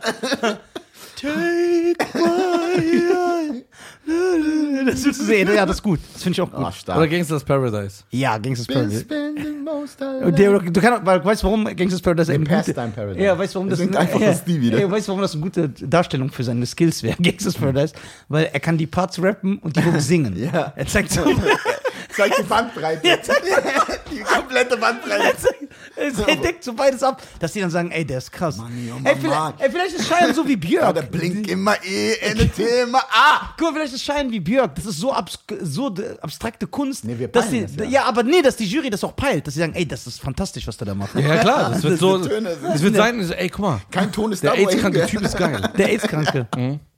Take my Das willst du sehen. Ja, das ist gut. Das finde ich auch gut. Stark. Oder Gangsters Paradise. Ja, Gangsters Paradise. der, du kannst, weil, weißt du, warum Gangsters Paradise eine gute- Pastime Paradise. Ja, weißt du, warum das singt einfach ja, das wieder. Ja, weißt du, warum das eine gute Darstellung für seine Skills wäre? Gangsters Paradise, weil er kann die Parts rappen und die Hook singen. Ja. Er zeigt so, Zeig die Bandbreite. Ja, zeig- die komplette Bandbreite. er deckt so beides ab, dass die dann sagen, ey, der ist krass. Manni, oh, ey, Mann, vielleicht, Mann. ey, vielleicht ist Cheyenne so wie Björk. Ja, der blinkt immer E, NT immer A. Guck mal, vielleicht ist Schein wie Björk. Das ist so, abs so abstrakte Kunst. Nee, wir dass peilen die, das, ja. ja. aber nee, dass die Jury das auch peilt. Dass sie sagen, ey, das ist fantastisch, was der da macht. Ja, klar. Das wird Das so. das wird sein, ey, guck mal. Kein Ton ist Der da, AIDS-kranke. Typ ist geil. Der AIDS-Kranke.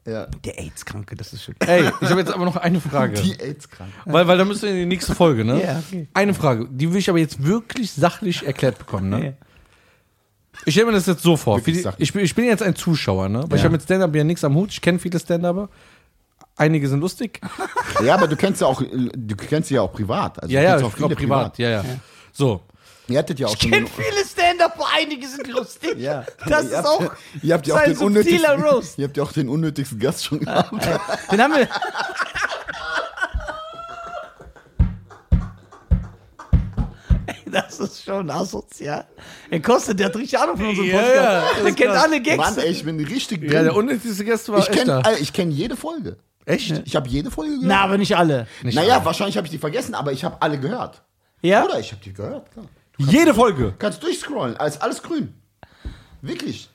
Ja. Der AIDS-Kranke, das ist schön. Ey, ich habe jetzt aber noch eine Frage. Die AIDS-krank. Weil, weil da müssen wir in die nächste Folge, ne? Ja, okay. Eine Frage, die will ich aber jetzt wirklich sachlich erklärt bekommen, ne? Ja. Ich stelle mir das jetzt so vor. Die, ich, bin, ich bin jetzt ein Zuschauer, ne? Weil ich habe mit Stand-Up ja nichts am Hut. Ich kenne viele Stand-Upper. Einige sind lustig. Ja, aber du kennst ja auch, du kennst sie ja auch privat. Also Ja, ja, ich auch glaube viele privat. Ja, ja. So. Ihr hattet ja auch Ich schon. kenne viele Stand-Up, einige sind lustig. Ja. Das Ihr ist habt auch Ihr habt ja auch den unnötigsten, Roast. ihr habt ja auch den unnötigsten Gast schon gehabt. Den haben wir. Das ist schon asozial. Er kostet, der hat richtig Ahnung von unserem Ja, Podcast. ja, der kennt alle Gags. Mann, ey, ich bin richtig drin. Ja, der unnötigste Gast war ich kenne kenn jede Folge. Echt? Ich habe jede Folge gehört. Na, aber nicht alle. naja, wahrscheinlich habe ich die vergessen, aber ich habe alle gehört. Ja? Oder ich habe die gehört, klar. Jede Folge. Kannst durchscrollen, alles, alles grün. Wirklich.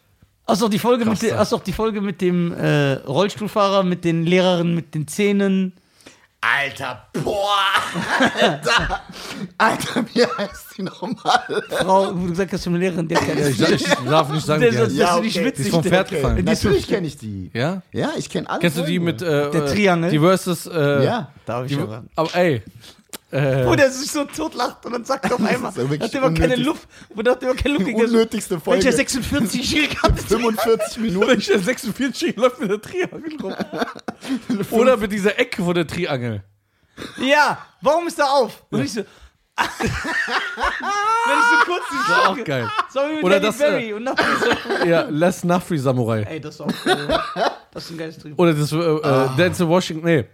Hast du auch die Folge mit, Krass, dem- hast du auch die Folge mit dem äh, Rollstuhlfahrer, mit den Lehrerinnen, mit den Zähnen? Alter, boah. Alter, Alter wie heißt die nochmal? Frau, wo du gesagt hast, eine Lehrerin, der kennt Ja, ich, ich darf nicht sagen, Der wie ist- heißt. Ja, nicht okay. witzig. Die ist vom Pferd gefallen. Die Natürlich kenne ich die. Ja? Ja, ich kenne alle. Kennst du die Folgen. mit äh, Der Triangel? Die versus äh, Ja, Da hab ich die, aber. aber ey, äh, Wo der sich so totlacht und dann sagt er auf einmal, ja hat immer keine. Luft, wo hat immer keine Luft Die gekriegt. unnötigste Folge. Welcher 46-Jährige hat 45 Minuten. welcher 46 läuft mit der Triangel rum? Oder mit dieser Ecke von der Triangel. Ja, warum ist er auf? Und ich so. Wenn ich so kurz die War auch geil. So wie mit Oder Halle das, Berry äh, und nachher so. Ja, Les Nafri Samurai. Ey, das ist auch cool. Das ist ein geiles Drehbuch. Oder das äh, äh, Denzel Washington, nee.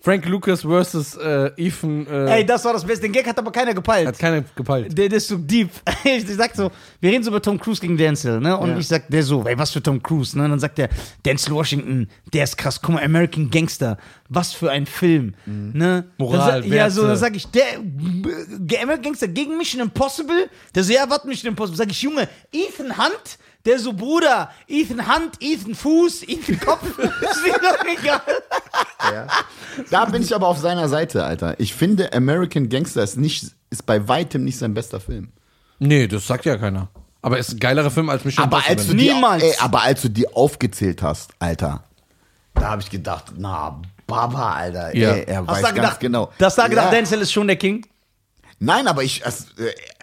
Frank Lucas versus äh, Ethan. Äh, Ey, das war das Beste. Den Gag hat aber keiner gepeilt. hat keiner gepeilt. Der, der ist so deep. Ich sag so, wir reden so über Tom Cruise gegen Denzel, ne? Und Ja. ich sag, der so, ey, was für Tom Cruise, ne? Und dann sagt der, Denzel Washington, der ist krass, guck mal, American Gangster, was für ein Film, ne? Moral, dann, Ja, so, dann sag ich, der äh, American Gangster gegen Mission Impossible, der so, ja, was Mission Impossible? Sag ich, Junge, Ethan Hunt, der so, Bruder, Ethan Hunt, Ethan Fuß, Ethan Kopf, ist mir doch egal. Da bin ich aber auf seiner Seite, Alter. Ich finde, American Gangster ist, nicht, ist bei weitem nicht sein bester Film. Nee, das sagt ja keiner. Aber ist ein geilerer Film als Mission Aber als, du die, Niemals. ey, aber als du die aufgezählt hast, Alter, da habe ich gedacht, na, Baba, Alter, Ja. ey, er Hast weiß du da ganz gedacht, genau. Das da gedacht, Ja. Denzel ist schon der King? Nein, aber ich, äh,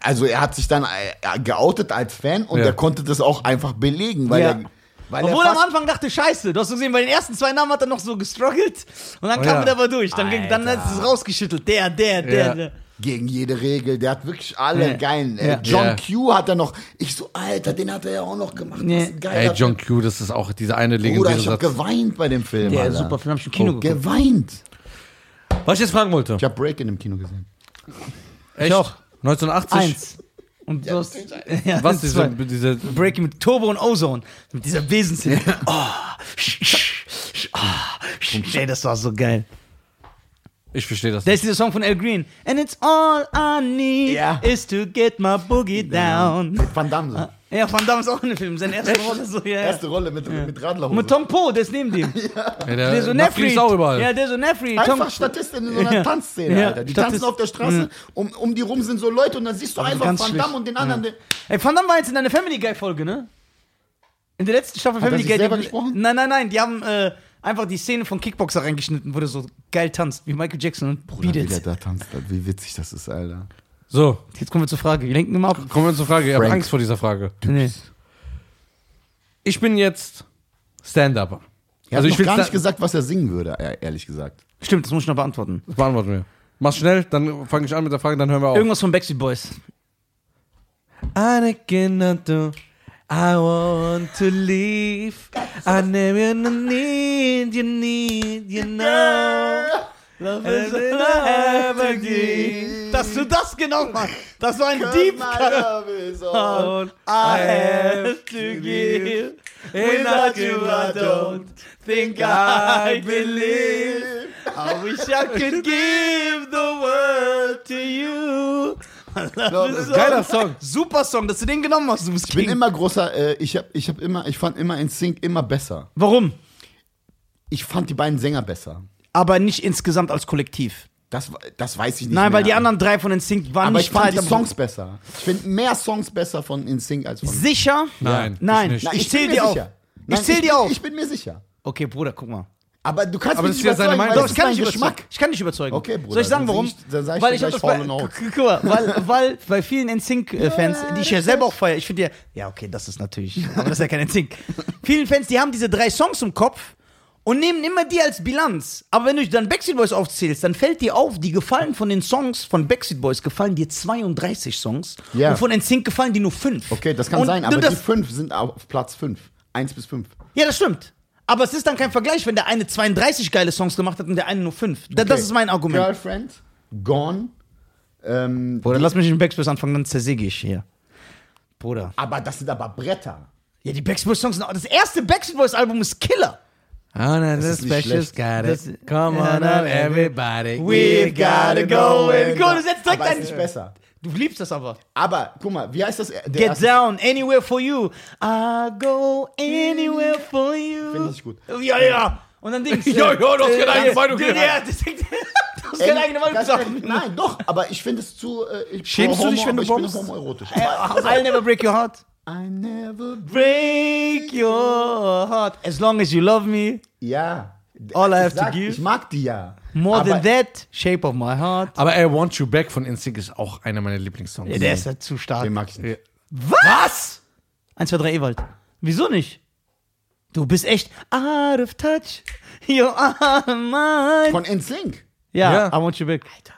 also er hat sich dann äh, geoutet als Fan und Ja. er konnte das auch einfach belegen, weil Ja. er, weil Obwohl am Anfang dachte, scheiße, du hast gesehen, bei den ersten zwei Namen hat er noch so gestruggelt und dann Oh kam ja. er aber durch. Dann, ging, dann Alter. hat es rausgeschüttelt. Der, der, der, Ja. der. gegen jede Regel, der hat wirklich alle Ja. geilen. Äh, Ja. John Ja. Q hat er noch, ich so, Alter, den hat er ja auch noch gemacht. Ja. Das ist ein geiler Ey, John. Q, das ist auch dieser eine Bruder, legendäre ich hab Satz. geweint bei dem Film. Der Alter. super Film, hab ich im Kino oh, geguckt. geweint. Was ich jetzt fragen wollte. Ich habe Break in dem Kino gesehen. Echt? auch. 1980? Eins. Und du hast, ja, Was, diese, diese Breaking mit Turbo und Ozone. Mit dieser Wesensszene. Oh, sch, sch, sch, ah, sch, ey, das war so geil. Ich verstehe das Da ist dieser Song von Al Green. And it's all I need Ja. is to get my boogie down. Van Damme so. Ja, Van Damme ist auch in dem Film. Seine erste Rolle so, ja. ja. Erste Rolle mit, mit Radlerhose. Mit Tom Poe, der ist neben dem. Ja, Der so Nafri Nefri. ist auch überall. Ja, der so Nefri. Tom, Einfach Statisten in so einer Ja. Tanzszene, Ja, Alter. Die Statist- tanzen auf der Straße, um, um die rum sind so Leute und dann siehst du Aber einfach ganz Van schlecht. Damme und den anderen. der- Ey, Van Damme war jetzt in einer Family Guy Folge, ne? In der letzten Staffel Hat er Family sich Guy. selber die- gesprochen? Nein, nein, nein. Die haben äh, einfach die Szene von Kickboxer reingeschnitten, wo der so geil tanzt, wie Michael Jackson und Bruder, Beat wie der da tanzt, wie witzig das ist, Alter. So, Jetzt kommen wir zur Frage. Wir lenken immer ab. kommen wir zur Frage. Ich habe. Angst vor dieser Frage. Nee. Ich bin jetzt Stand-Upper. Er Also hat ich noch will gar nicht gesagt, was er singen würde, e- ehrlich gesagt. Stimmt, das muss ich noch beantworten. Das beantworten wir. Mach's schnell, dann fange ich an mit der Frage, dann hören wir auf. Irgendwas von Backstreet Boys. I cannot do. I want to leave. I never need you, need you know. Love is all I have again. Dass du das genau machst. Das war ein Deep Cut. Cut. I have to give. Without you, I don't think I believe. I wish I could give the world to you. Geiler Song. Super Song, dass du den genommen hast, du bist Ich bin King. immer großer, äh, ich, hab, ich, hab immer, ich fand immer in Sync immer besser. Warum? Ich fand die beiden Sänger besser. Aber nicht insgesamt als Kollektiv. Das, das weiß ich nicht Nein, mehr. weil die anderen drei von NSYNC waren Aber nicht ich fand die Teil- Songs besser. Ich finde mehr Songs besser von InSync als von... Sicher? Nein, Nein. ich ich bin zähl mir die auf. sicher. Ich Nein, zähl die bin, auf. Ich bin mir sicher. Okay, Bruder, guck mal. Aber du kannst Aber mich das nicht ist ja seine überzeugen, Meinung. Doch, ich kann dich Geschmack. überzeugen. Ich kann dich überzeugen. Okay, Bruder, Soll ich sagen, warum? dann sag ich weil ich gleich and Oates. Guck mal, weil, weil bei vielen NSYNC-Fans, die ich ja selber auch feiere, ich finde ja, ja, okay, das ist natürlich, aber das ist ja kein NSYNC. Vielen Fans, die haben diese drei Songs im Kopf und nehmen immer die als Bilanz. Aber wenn du dann Backstreet Boys aufzählst, dann fällt dir auf, die gefallen von den Songs von Backstreet Boys, gefallen dir 32 Songs Ja. und von NSYNC gefallen dir nur 5. Okay, das kann und sein, aber die fünf sind auf Platz fünf. Eins bis fünf. Ja, das stimmt. Aber es ist dann kein Vergleich, wenn der eine 32 geile Songs gemacht hat und der eine nur 5. Das Okay. ist mein Argument. Girlfriend, Gone. Ähm, Bruder, lass mich mit Backstreet Boys anfangen, dann zersäge ich hier. Bruder. aber das sind aber Bretter. Ja, die Backstreet Boys Songs sind auch, das erste Backstreet Boys Album ist Killer. Oh, no, ist nicht specials schlecht. got Das- it. Come on up, everybody. We've gotta go and go. Du setzt direkt aber ist nicht besser. Du liebst das aber. Aber guck mal, wie heißt das? Der Get erste- down, anywhere for you. I go anywhere for you. Finde ich gut. Ja, ja. Und dann Dings. Ja, ja, du hast keine eigene Meinung das- Du hast keine eigene Meinung gesagt. Nein, doch, aber ich finde es zu. Äh, Schämst du dich, wenn du ich bin bombst? homoerotisch. I'll never break your heart. I never. Break your heart. As long as you love me. Ja. All I have to sag, give. Ich mag die ja. More aber than that, shape of my heart. Aber I Want You Back von NSYNC ist auch einer meiner Lieblingssongs. Ja, der ist ja zu stark. Den mag ich nicht. Was? 1, 2, 3, Ewald. Wieso nicht? Du bist echt out of touch. You're out of mind. Von NSYNC. Ja, Ja. I want you back. Alter.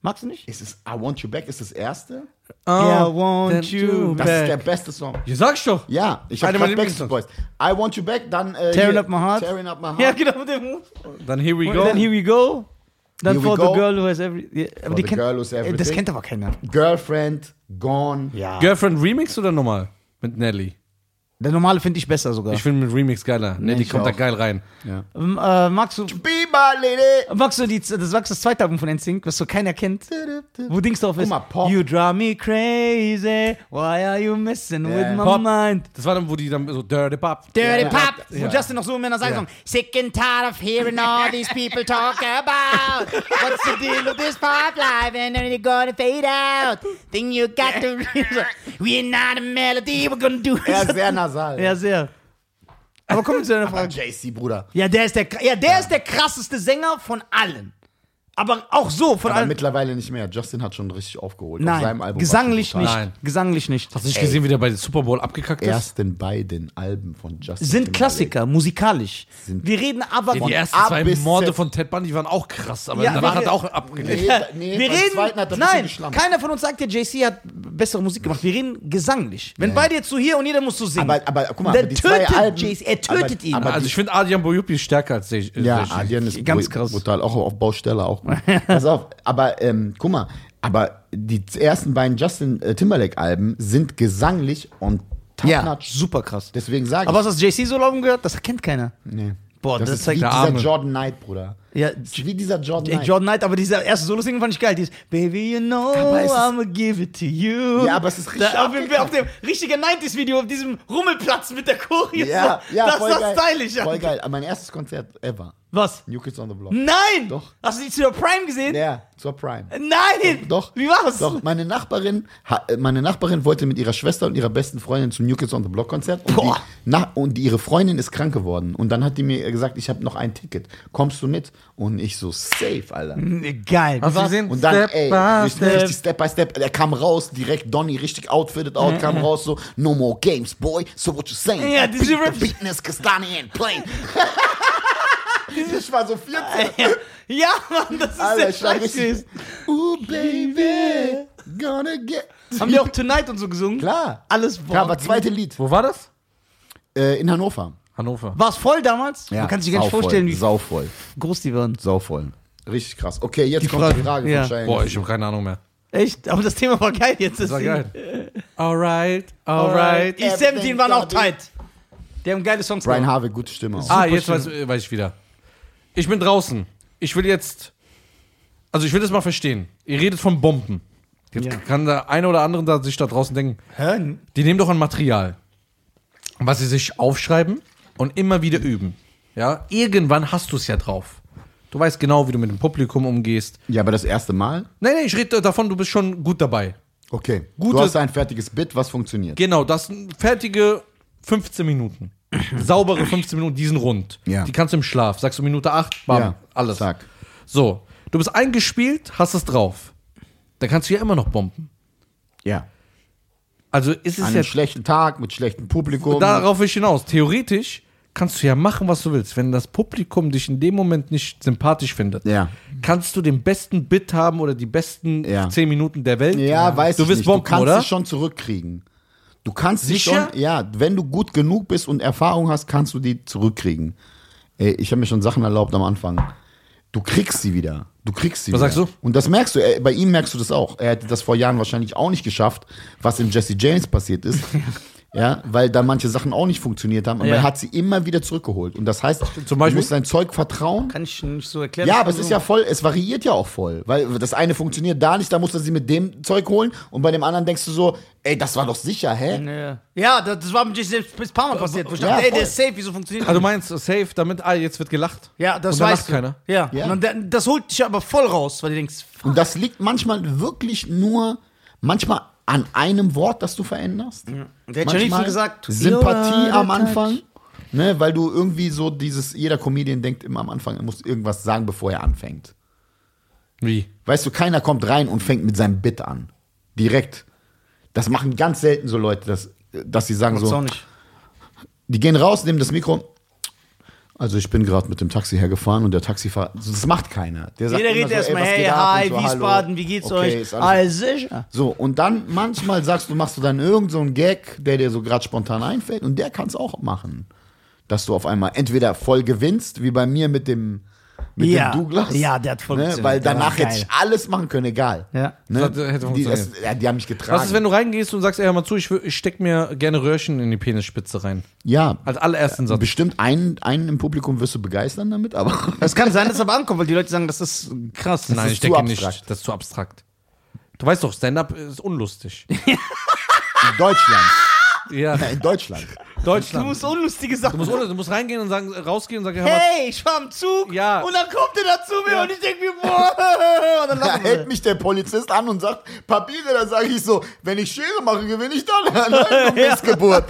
Magst du nicht? Ist es I Want You Back? Ist das erste? Oh, Yeah, I want then you Das back. ist der beste Song. Ja, sag ich doch. Ja, ich habe gerade Backstreet Boys. I Want You Back, dann. Äh, Tearing hier, Up My Heart. Tearing Up My Heart. Ja, genau mit dem Move. Dann Here We Go. Then here we go. Dann for go. the girl who has every. Yeah, aber the kennt, girl who's Ey, Das everything. kennt aber keiner. Girlfriend, Gone. Ja. Girlfriend Remix oder normal? Mit Nelly. Der normale finde ich besser sogar. Ich finde mit Remix geiler. Nelly ich kommt da auch. geil rein. Ja. Ähm, äh, magst du. Biber, Lady. Magst du die, das, magst du das zweite Album von NSYNC, was so keiner kennt? Wo Dings drauf ist? mal, Pop. You drive me crazy, why are you messing Ja. with my Pop. mind? Das war dann, wo die dann so Dirty Pop. Dirty Ja. Pop! Ja. Wo Justin noch so in Ja. so, Sick and tired of hearing all these people talk about What's the deal with this pop life and then you're gonna fade out Then you got to We're not a melody, we're gonna do Er ist sehr nasal. Ja, sehr. Aber kommen wir zu deiner Aber Frage. JC, Bruder. Ja, der ist der, ja, der ist der krasseste Sänger von allen. Aber auch so von Aber allen. mittlerweile nicht mehr. Justin hat schon richtig aufgeholt. Auf seinem Nein, Album gesanglich nicht. Nein. Gesanglich nicht. Hast du nicht gesehen, wie der bei dem Super Bowl abgekackt ist? Ersten beiden Alben von Justin Sind. Klassiker, musikalisch. Sind- wir reden aber Die von. ersten A zwei bis Morde Z. von Ted Bundy waren auch krass, aber Ja, danach wir- hat er auch abgelegt. Nee, nee wir beim reden. zweiten hat er ein bisschen Nein, geschlampt. keiner von uns sagt ja, JC hat bessere Musik gemacht. Wir reden gesanglich. Wenn beide jetzt so hier und jeder muss so singen. Aber, aber guck mal, Der aber die zwei tötet Alben... JC, er tötet aber, ihn. Aber Also die, ich finde Adrian Bojupi ist stärker als Sej- ja, Sej- Adrian ist Ganz bru- krass. brutal, auch auf Baustelle auch gut. Pass auf, aber ähm, guck mal, aber die ersten beiden Justin äh, Timberlake-Alben sind gesanglich und ja, top-notch. super krass. Deswegen sage ich... Aber was hast JC so laufen gehört? Das kennt keiner. nee. Boah, Das, das, ist zeigt wie der dieser Arme. Jordan Knight, Bruder. Ja, wie dieser Jordan Knight. Jordan Knight, aber dieser erste Solo-Single fand ich geil. Dieses Baby, you know, ist- I'ma give it to you. Ja, aber es ist richtig da, auf, auf dem richtigen 90s-Video, auf diesem Rummelplatz mit der Choreo. ja, ja, das voll war geil. stylisch. Voll Alter. geil. Mein erstes Konzert ever. Was? New Kids on the Block. Nein! Doch. Hast du die zu der Prime gesehen? Ja, zur Prime. Nein! Doch. Wie war's? Doch, meine Nachbarin, meine Nachbarin wollte mit ihrer Schwester und ihrer besten Freundin zum New Kids on the Block Konzert und, die, Boah. na, und die, ihre Freundin ist krank geworden und dann hat die mir gesagt, ich habe noch ein Ticket. Kommst du mit? Und ich so safe, Alter. Geil. Du Was? gesehen? Und dann, Step ey, by richtig, step. richtig Step by Step. Er kam raus, direkt Donny, richtig outfitted out, kam raus so, no more games, boy, so what you saying? Ja, diese Beat the beatness, cause Donny ain't playing. ich war so 14. Ja, Mann, das ist Alter, der war Scheiß ooh, baby, gonna get... Haben die auch Tonight und so gesungen? Klar. Alles Ja, aber zweite Lied. Wo war das? Äh, in Hannover. Hannover. War es voll damals? Man kann sich gar nicht sauvoll, vorstellen, wie Sauvoll, groß die waren. sauvoll. Richtig krass. Okay, jetzt Die kommt Frage. die Frage Ja. von. Boah, ich habe keine Ahnung mehr. Echt? Aber das Thema war geil jetzt. Das war geil. Alright, alright. Die 17 waren auch tight. Die haben geile Songs Brian gemacht. Harvey, gute Stimme. Auch. Ah, jetzt weiß, weiß ich wieder. Ich bin draußen. Ich will jetzt. Also ich will das mal verstehen. Ihr redet von Bomben. Jetzt Ja. kann der eine oder andere da sich da draußen denken, Hä? die nehmen doch ein Material, was sie sich aufschreiben und immer wieder üben. Ja, irgendwann hast du es ja drauf. Du weißt genau, wie du mit dem Publikum umgehst. Ja, aber das erste Mal? Nee, nee, ich rede davon, du bist schon gut dabei. Okay. Gute- du hast ein fertiges Bit, was funktioniert. Genau, das sind fertige 15 Minuten. Saubere 15 Minuten, die sind rund. Ja. Die kannst du im Schlaf. Sagst du Minute 8, bam, ja, alles. Zack. So, du bist eingespielt, hast es drauf. Dann kannst du ja immer noch bomben. Ja. Also ist es An einem ja. schlechten Tag mit schlechtem Publikum. Darauf will ich hinaus. Theoretisch kannst du ja machen, was du willst. Wenn das Publikum dich in dem Moment nicht sympathisch findet, Ja. kannst du den besten Bit haben oder die besten Ja. 10 Minuten der Welt. Ja, weiß du ich wirst nicht. bomben, du kannst oder? sie schon zurückkriegen. Du kannst sie Sicher? schon, ja, wenn du gut genug bist und Erfahrung hast, kannst du die zurückkriegen. Ey, ich habe mir schon Sachen erlaubt am Anfang. Du kriegst sie wieder. Du kriegst sie Was wieder. sagst du? Und das merkst du, er, bei ihm merkst du das auch. Er hätte das vor Jahren wahrscheinlich auch nicht geschafft, was in Jesse James passiert ist. ja, weil da manche Sachen auch nicht funktioniert haben. Aber Ja. er hat sie immer wieder zurückgeholt. Und das heißt, Zum Beispiel? du musst dein Zeug vertrauen. Kann ich nicht so erklären. Ja, aber es ist ja voll, es variiert ja auch voll. Weil das eine funktioniert da nicht, da musst du sie mit dem Zeug holen und bei dem anderen denkst du so, ey, das war doch sicher, hä? Ja, ja das, das war mit Jesse James ein paar Mal passiert. Wo ich Ja, dachte, ey, der ist safe, wieso funktioniert Also du das? meinst safe, damit, ah, jetzt wird gelacht. Ja, das Und du. keiner. Ja, Ja. Und dann, das holt dich aber voll raus, weil du denkst, Und das liegt manchmal wirklich nur, manchmal an einem Wort, das du veränderst. Der hätte schon nicht Manchmal gesagt, Sympathie "You're am Anfang. Ne, weil du irgendwie so dieses, jeder Comedian denkt immer am Anfang, er muss irgendwas sagen, bevor er anfängt. Wie? Weißt du, keiner kommt rein und fängt mit seinem Bit an. Direkt. Das machen ganz selten so Leute, dass, dass sie sagen Macht's so, auch nicht. die gehen raus, nehmen das Mikro. Also ich bin gerade mit dem Taxi hergefahren und der Taxifahrer, das macht keiner. Der sagt Jeder redet so, erstmal, hey, hi, so. Wiesbaden, wie geht's Okay, euch? alles sicher. So, und dann manchmal sagst du, machst du dann irgend so einen Gag, der dir so gerade spontan einfällt und der kann es auch machen. Dass du auf einmal entweder voll gewinnst, wie bei mir mit dem, mit Ja. dem Douglas. Ja, der hat ne? funktioniert. Weil Der war danach hätte ich alles machen können, egal. Ja. Ne? Das hätte die, das, funktioniert. ja, die haben mich getragen. Was ist, wenn du reingehst und sagst, ey, hör mal zu, ich, ich steck mir gerne Röhrchen in die Penisspitze rein? ja, Als allerersten Satz. bestimmt einen, einen im Publikum wirst du begeistern damit, aber Es kann sein, dass es aber ankommt, weil die Leute sagen, das ist krass. Nein, ist ich denke abstrakt. nicht. Das ist zu abstrakt. Du weißt doch, Stand-up ist unlustig. in Deutschland. ja, Ja, in Deutschland. Du Deutschland. musst unlustige Sachen Du musst, du musst reingehen und sagen, rausgehen und sagen, hör mal, Hey, ich war im Zug Ja. und dann kommt er da zu mir und ich denke mir, boah, und dann Da hält mich der Polizist an und sagt, Papiere, da sage ich so, wenn ich Schere mache, gewinne ich dann. Nein, du Ja. Missgeburt.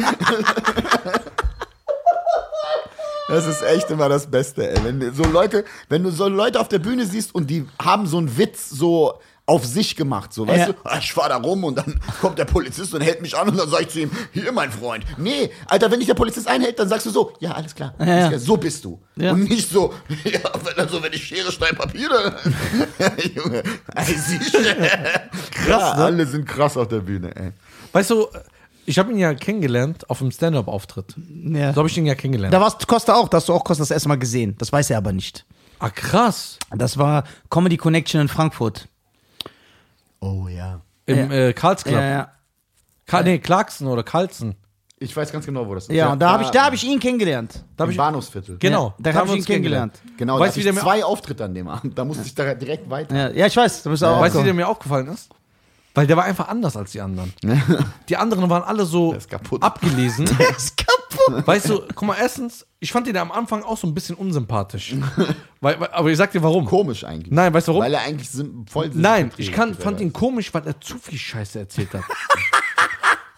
Das ist echt immer das Beste, ey. Wenn du so Leute, wenn du so Leute auf der Bühne siehst und die haben so einen Witz so auf sich gemacht, so, weißt Ja. du, ah, ich fahr da rum und dann kommt der Polizist und hält mich an und dann sag ich zu ihm, hier, mein Freund. Nee, Alter, wenn dich der Polizist einhält, dann sagst du so, ja, alles klar, alles ja. klar so bist du. Ja. Und nicht so, ja, wenn, also, wenn ich Schere, Stein, Papier, dann, Junge, krass, ne? alle sind krass auf der Bühne, ey. weißt du, ich habe ihn ja kennengelernt auf einem Stand-up-Auftritt. Ja. So habe ich ihn ja kennengelernt. Da warst Costa auch, da hast du auch Costa das erste Mal gesehen. Das weiß er aber nicht. ah, krass. Das war Comedy Connection in Frankfurt. Oh ja. Im äh, Karls Club. Ja, ja. Ka nee, Clarkson oder Carlson. Ich weiß ganz genau, wo das ist. Ja, und da habe ich, da hab ich ihn kennengelernt. Da hab Im ich, Bahnhofsviertel. genau. da haben habe wir ich ihn uns kennengelernt. Genau, Weißt da du, wie hatte der ich zwei Auftritte an dem Abend. Da musste ich da direkt weiter. Ja, ja, ich weiß, du bist auch. Weißt du, wie der mir aufgefallen ist? Weil der war einfach anders als die anderen. Die anderen waren alle so abgelesen. Der ist kaputt. Weißt du, guck mal, erstens, ich fand den am Anfang auch so ein bisschen unsympathisch. weil, weil, aber ich sag dir warum. Komisch eigentlich. Nein, weißt du warum? Weil er eigentlich sim- voll Nein, ich kann, fand ihn komisch, weil er zu viel Scheiße erzählt hat.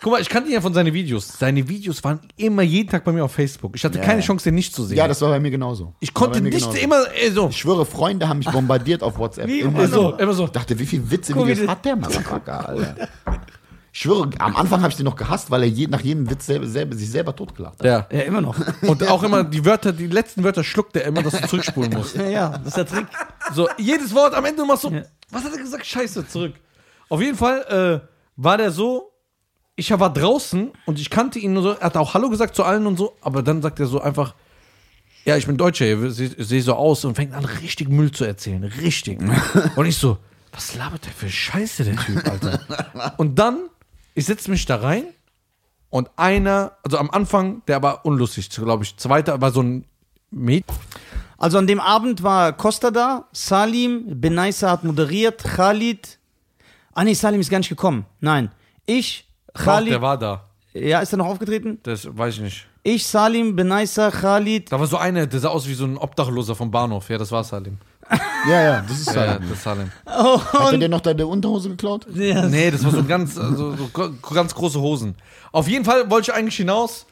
Guck mal, ich kannte ihn ja von seinen Videos. Seine Videos waren immer jeden Tag bei mir auf Facebook. Ich hatte Ja, keine. Chance, den nicht zu sehen. Ja, das war bei mir genauso. ich konnte nicht genauso. immer äh, so. Ich schwöre, Freunde haben mich bombardiert auf WhatsApp. Wie? immer So, immer so. Ich dachte, wie viel Witze Guck, wie Videos das- hat der Motherfucker, Alter. Ich schwöre, am Anfang habe ich den noch gehasst, weil er je, nach jedem Witz selber, selber, sich selber totgelacht hat. Ja. Ja, immer noch. Und auch immer die Wörter, die letzten Wörter schluckt er immer, dass du zurückspulen musst. Ja, ja, das ist der Trick. So, jedes Wort am Ende machst du, Ja. was hat er gesagt? Scheiße, zurück. Auf jeden Fall äh, war der so, ich war draußen und ich kannte ihn nur so, er hat auch Hallo gesagt zu allen und so, aber dann sagt er so einfach, ja, ich bin Deutscher, ich sehe seh so aus und fängt an, richtig Müll zu erzählen. Richtig. und ich so, was labert der für Scheiße, der Typ, Alter? und dann, ich setze mich da rein und einer, also am Anfang, der war unlustig, glaube ich. Zweiter war so ein Mädchen. Also an dem Abend war Costa da, Salim, Benaisa hat moderiert, Khalid. Ah nee, Salim ist gar nicht gekommen. Nein. Ich, Doch, Khalid. der war da. ja, ist er noch aufgetreten? Das weiß ich nicht. Ich, Salim, Benaisa, Khalid. Da war so einer, der sah aus wie so ein Obdachloser vom Bahnhof. Ja, das war Salim. Ja, ja, das ist Ja, ja, das ist Salim. Hat er dir noch deine Unterhose geklaut? Ja. Nee, das war so ganz, also, so ganz große Hosen. Auf jeden Fall wollte ich eigentlich hinaus.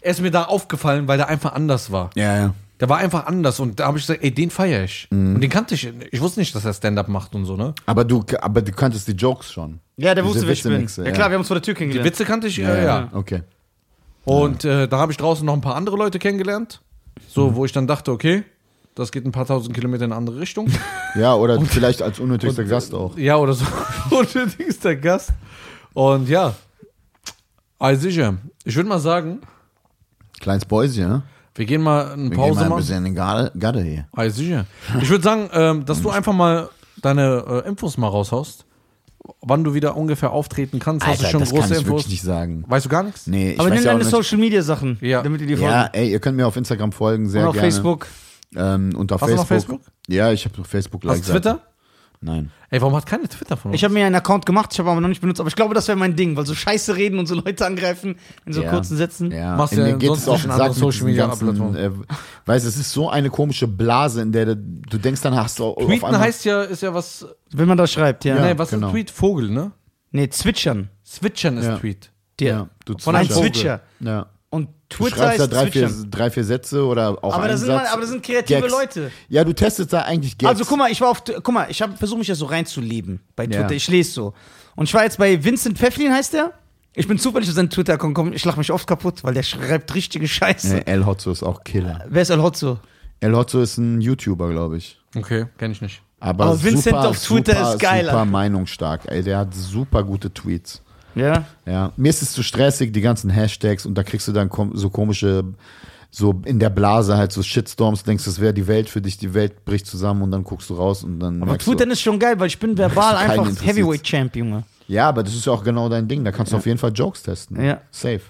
Er ist mir da aufgefallen, weil der einfach anders war. Ja, ja. Der war einfach anders und da habe ich gesagt, ey, den feiere ich. Und den kannte ich. Ich wusste nicht, dass er Stand-up macht und so, ne? Aber du, aber du kanntest die Jokes schon. Ja, der Diese wusste, wer ich bin. Witzemixe, ja ja. klar, wir haben uns vor der Tür Die kennengelernt. Witze kannte ich, ja, ja. Okay. Und äh, da habe ich draußen noch ein paar andere Leute kennengelernt. So, wo ich dann dachte, okay, das geht ein paar tausend Kilometer in eine andere Richtung. Ja, oder vielleicht als unnötigster Gast auch. Ja, oder so. Unnötigster Gast. Und ja. Also sicher. Ich würde mal sagen, Kleines Bäuschen, ne? Wir gehen mal eine Wir Pause gehen mal ein machen. bisschen in den Gar- Garde hier. Also sicher. Ich würde sagen, ähm, dass du einfach mal deine äh, Infos mal raushaust. Wann du wieder ungefähr auftreten kannst. Hast du schon das große kann ich Infos? wirklich nicht sagen. Weißt du gar nichts? Nee, ich Aber weiß nimm ja auch deine nicht. Social Media Sachen, Ja. damit ihr die folgen. Ja, ey, ihr könnt mir auf Instagram folgen, sehr Und auf gerne. Facebook. Ähm, und auf Hast du Facebook. noch Facebook? Ja, ich habe Facebook Hast du Twitter? Nein. Ey, warum hat keine Twitter von uns? Ich habe mir einen Account gemacht, ich habe aber noch nicht benutzt, aber ich glaube, das wäre mein Ding, weil so Scheiße reden und so Leute angreifen in so ja. kurzen Sätzen. Ja, Machst in ja geht es auch mit Social Media ganzen, Plattformen. äh, weißt, es ist so eine komische Blase, in der du, du denkst, dann hast du auf Tweeten einmal, heißt ja, ist ja was. Wenn man das schreibt, ja. Ja. nee, was genau. ist Tweet? Vogel, ne? Nee, zwitschern. Switchern ist Ja. Tweet. Der. ja, du Von Ein einem Vogel. Switcher. Ja. Twitter schreibst da ist drei vier, drei, vier Sätze oder auch Aber das, sind Satz. aber das sind kreative Gags. Leute. Ja, du testest da eigentlich Gags. Also guck mal, ich war auf, guck mal, ich habe versucht mich ja so reinzuleben bei Twitter. Ja. Ich lese so. Und ich war jetzt bei Vincent Pfefflin, heißt der? Ich bin zufällig auf seinen Twitter gekommen, ich lach mich oft kaputt, weil der schreibt richtige Scheiße. Nee, El Hotzo ist auch Killer. Wer ist El Hotzo? El Hotzo ist ein YouTuber, glaube ich. Okay, kenn ich nicht. Aber, Aber Vincent super, auf Twitter super, ist geil, Super meinungsstark. Ey, der hat super gute Tweets. Ja. Ja, mir ist es zu stressig, die ganzen Hashtags und da kriegst du dann kom so komische, so in der Blase halt so Shitstorms, denkst, das wäre die Welt für dich, die Welt bricht zusammen und dann guckst du raus und dann Aber Twitter ist schon geil, weil ich bin verbal einfach. Heavyweight Champ, Junge. ja, aber das ist ja auch genau dein Ding, da kannst du auf jeden Fall Jokes testen. Ja. Safe.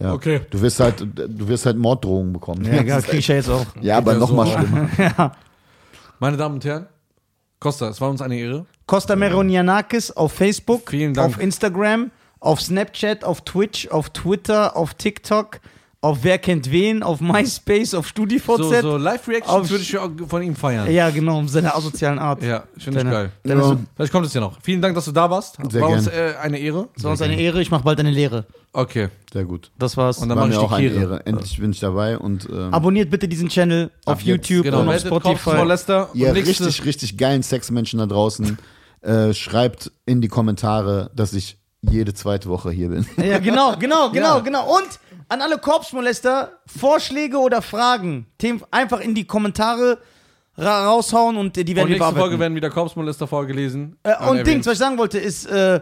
Ja. Okay. Du wirst halt, du wirst halt Morddrohungen bekommen. Ja, egal, krieg ich ja jetzt auch. Ja, aber Ja, noch mal so. schlimmer. Meine Damen und Herren, Costa, es war uns eine Ehre. Costa Meronianakis auf Facebook, Vielen Dank. auf Instagram, auf Snapchat, auf Twitch, auf Twitter, auf TikTok, auf Wer kennt wen, auf MySpace, auf StudiVZ. So, so Live-Reactions würde ich von ihm feiern. Ja, genau, um seine asozialen Art. Ja, finde ich geil. Ja. Vielleicht kommt es ja noch. Vielen Dank, dass du da warst. Sehr war uns gern. äh, eine Ehre. Das war uns eine Ehre, ich mach bald eine Lehre. Okay. Sehr gut. Das war's. Und dann War mache ich auch die eine. Ehre. Endlich bin ich dabei und ähm, Abonniert bitte diesen Channel auf. YouTube Genau, und auf Spotify. Ihr Und nächste- richtig, richtig geilen Sexmenschen da draußen, äh, schreibt in die Kommentare, dass ich jede zweite Woche hier bin. Ja, genau, genau, genau, Ja. genau. Und an alle Korpsmolester, Vorschläge oder Fragen, Themen einfach in die Kommentare ra raushauen und äh, die Und werden wir nächste Folge bearbeiten. werden wieder Korpsmolester vorgelesen. Äh, und erwähnt. Dings, was ich sagen wollte, ist, äh,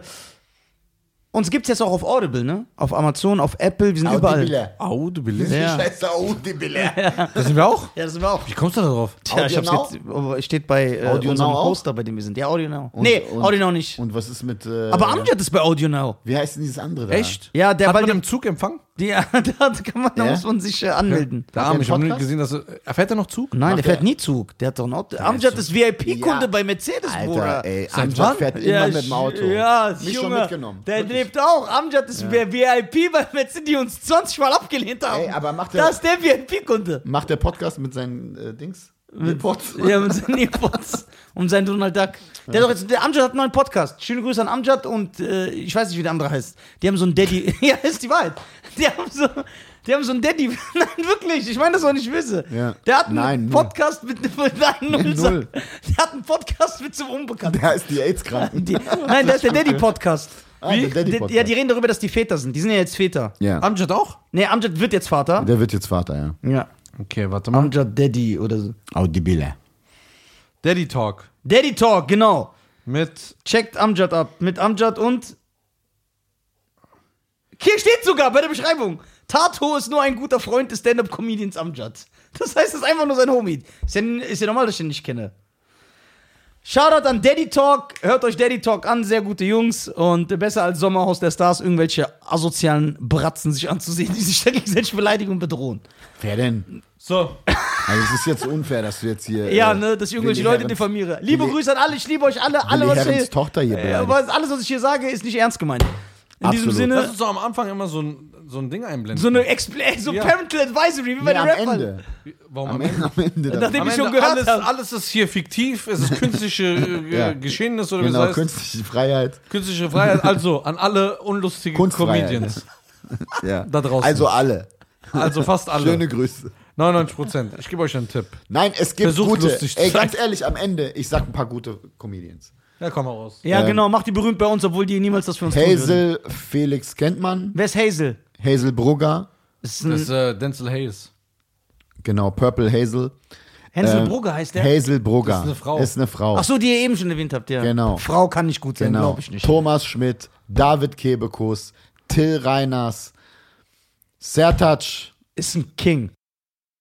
uns gibt's jetzt auch auf Audible, ne? Auf Amazon, auf Apple, wir sind überall. Au, du bist. Ja. Scheiße, Audible. Da sind wir auch. Ja, das sind wir auch. Wie kommst du da drauf? Tja, ich hab's Audio jetzt, aber es steht bei äh, Audio unserem Now auch? Hoster, bei dem wir sind. Ja, Audio Now. Und- nee, und- Audio Now nicht. Und was ist mit. Äh, aber Amjad ist bei Audio Now. Wie heißt denn dieses andere da? Echt? Ja, der Hat man der, im Zug Empfang? Die, da kann man, da Ja? muss man sich äh, anmelden. Der Hat Arme, der ich habe Podcast? gesehen, dass er. Erfährt er noch Zug? Nein, der fährt nie Zug. Der hat doch ein Auto. Amjad ist VIP-Kunde Ja. bei Mercedes, Alter, Bruder. ey, Seit Amjad wann? fährt immer mit dem Auto. Ja, Mich schon Junge, mitgenommen. Der Wirklich. lebt auch. Amjad ist wer VIP bei Mercedes, die uns 20 Mal abgelehnt haben. Ey, aber macht der- das ist der VIP-Kunde. Macht der Podcast mit seinen äh, Dings? Mit Pots? Ja, mit seinen Earpods und seinen Donald Duck. Der, doch jetzt, der Amjad hat einen neuen Podcast. Schöne Grüße an Amjad und äh, ich weiß nicht, wie der andere heißt. Die haben so einen Daddy. ja, ist die Wahrheit. Die haben so, die haben so einen Daddy. Nein, wirklich. Ich meine das auch nicht böse. Ja. Der hat einen Nein, null. Podcast mit. Nein, null. Null. Der hat einen Podcast mit zum Unbekannten. Der ist die AIDS-Kranken. Die, nein, das ist der Daddy-Podcast. Ah, der Die- Daddy-Podcast. Ja, die reden darüber, dass die Väter sind. Die sind ja jetzt Väter. Ja, Amjad auch? Nee, Amjad wird jetzt Vater. der wird jetzt Vater, ja. Ja. Okay, warte mal. Amjad Daddy oder so. Audibile. Daddy Talk. Daddy Talk, genau. Mit. Checkt Amjad ab. Mit Amjad und. Hier steht sogar bei der Beschreibung. Tato ist nur ein guter Freund des Stand-Up-Comedians Amjad. Das heißt, es ist einfach nur sein Homie. Ist ja, ist ja normal, dass ich ihn nicht kenne. Shoutout an Daddy Talk. Hört euch Daddy Talk an, sehr gute Jungs. Und besser als Sommerhaus der Stars irgendwelche asozialen Bratzen sich anzusehen, die sich da gegenseitig beleidigen und bedrohen. Wer denn? So. Also es ist jetzt unfair, dass du jetzt hier. Ja, äh, ne, dass ich irgendwelche Leute Herrens- diffamiere. Liebe Grüße an alle, ich liebe euch alle. alle was hier, Tochter hier äh, was, alles, was ich hier sage, ist nicht ernst gemeint. In diesem Absolut. Sinne, Lass uns doch am Anfang immer so ein, so ein Ding einblenden. so eine Expl so Ja. Parental Advisory, wie bei Nee, den am Rappern. Ende. Warum Am am Ende, am Ende. Nachdem Am ich schon Ende gehört alles, habe. alles ist hier fiktiv, es ist künstliche äh, Ja. Geschehnisse oder wie Genau, das heißt. künstliche Freiheit. Künstliche Freiheit. Also an alle unlustigen. Comedians. Ja. Da draußen. Also alle. Also fast alle. Schöne Grüße. 99 Prozent. Ich gebe euch einen Tipp. Nein, es gibt Versucht gute. lustig Ey, ganz ehrlich, am Ende, ich sag ein paar gute Comedians. Ja, komm mal raus. Ja, Ähm, genau, macht die berühmt bei uns, obwohl die niemals das für uns. Hazel Felix kennt man. Wer ist Hazel? Hazel Brugger. Das ist ein Das ist äh, Denzel Hayes. Genau, Purple Hazel. Hänsel ähm, Brugger heißt der. Hazel Brugger. Das ist eine Frau. Ist eine Frau. Ach so, die ihr eben schon erwähnt habt, ja. Genau. Frau kann nicht gut sein, genau. glaube ich nicht. Thomas Schmidt, David Kebekus, Till Reiners, Sertac, Ist ein King.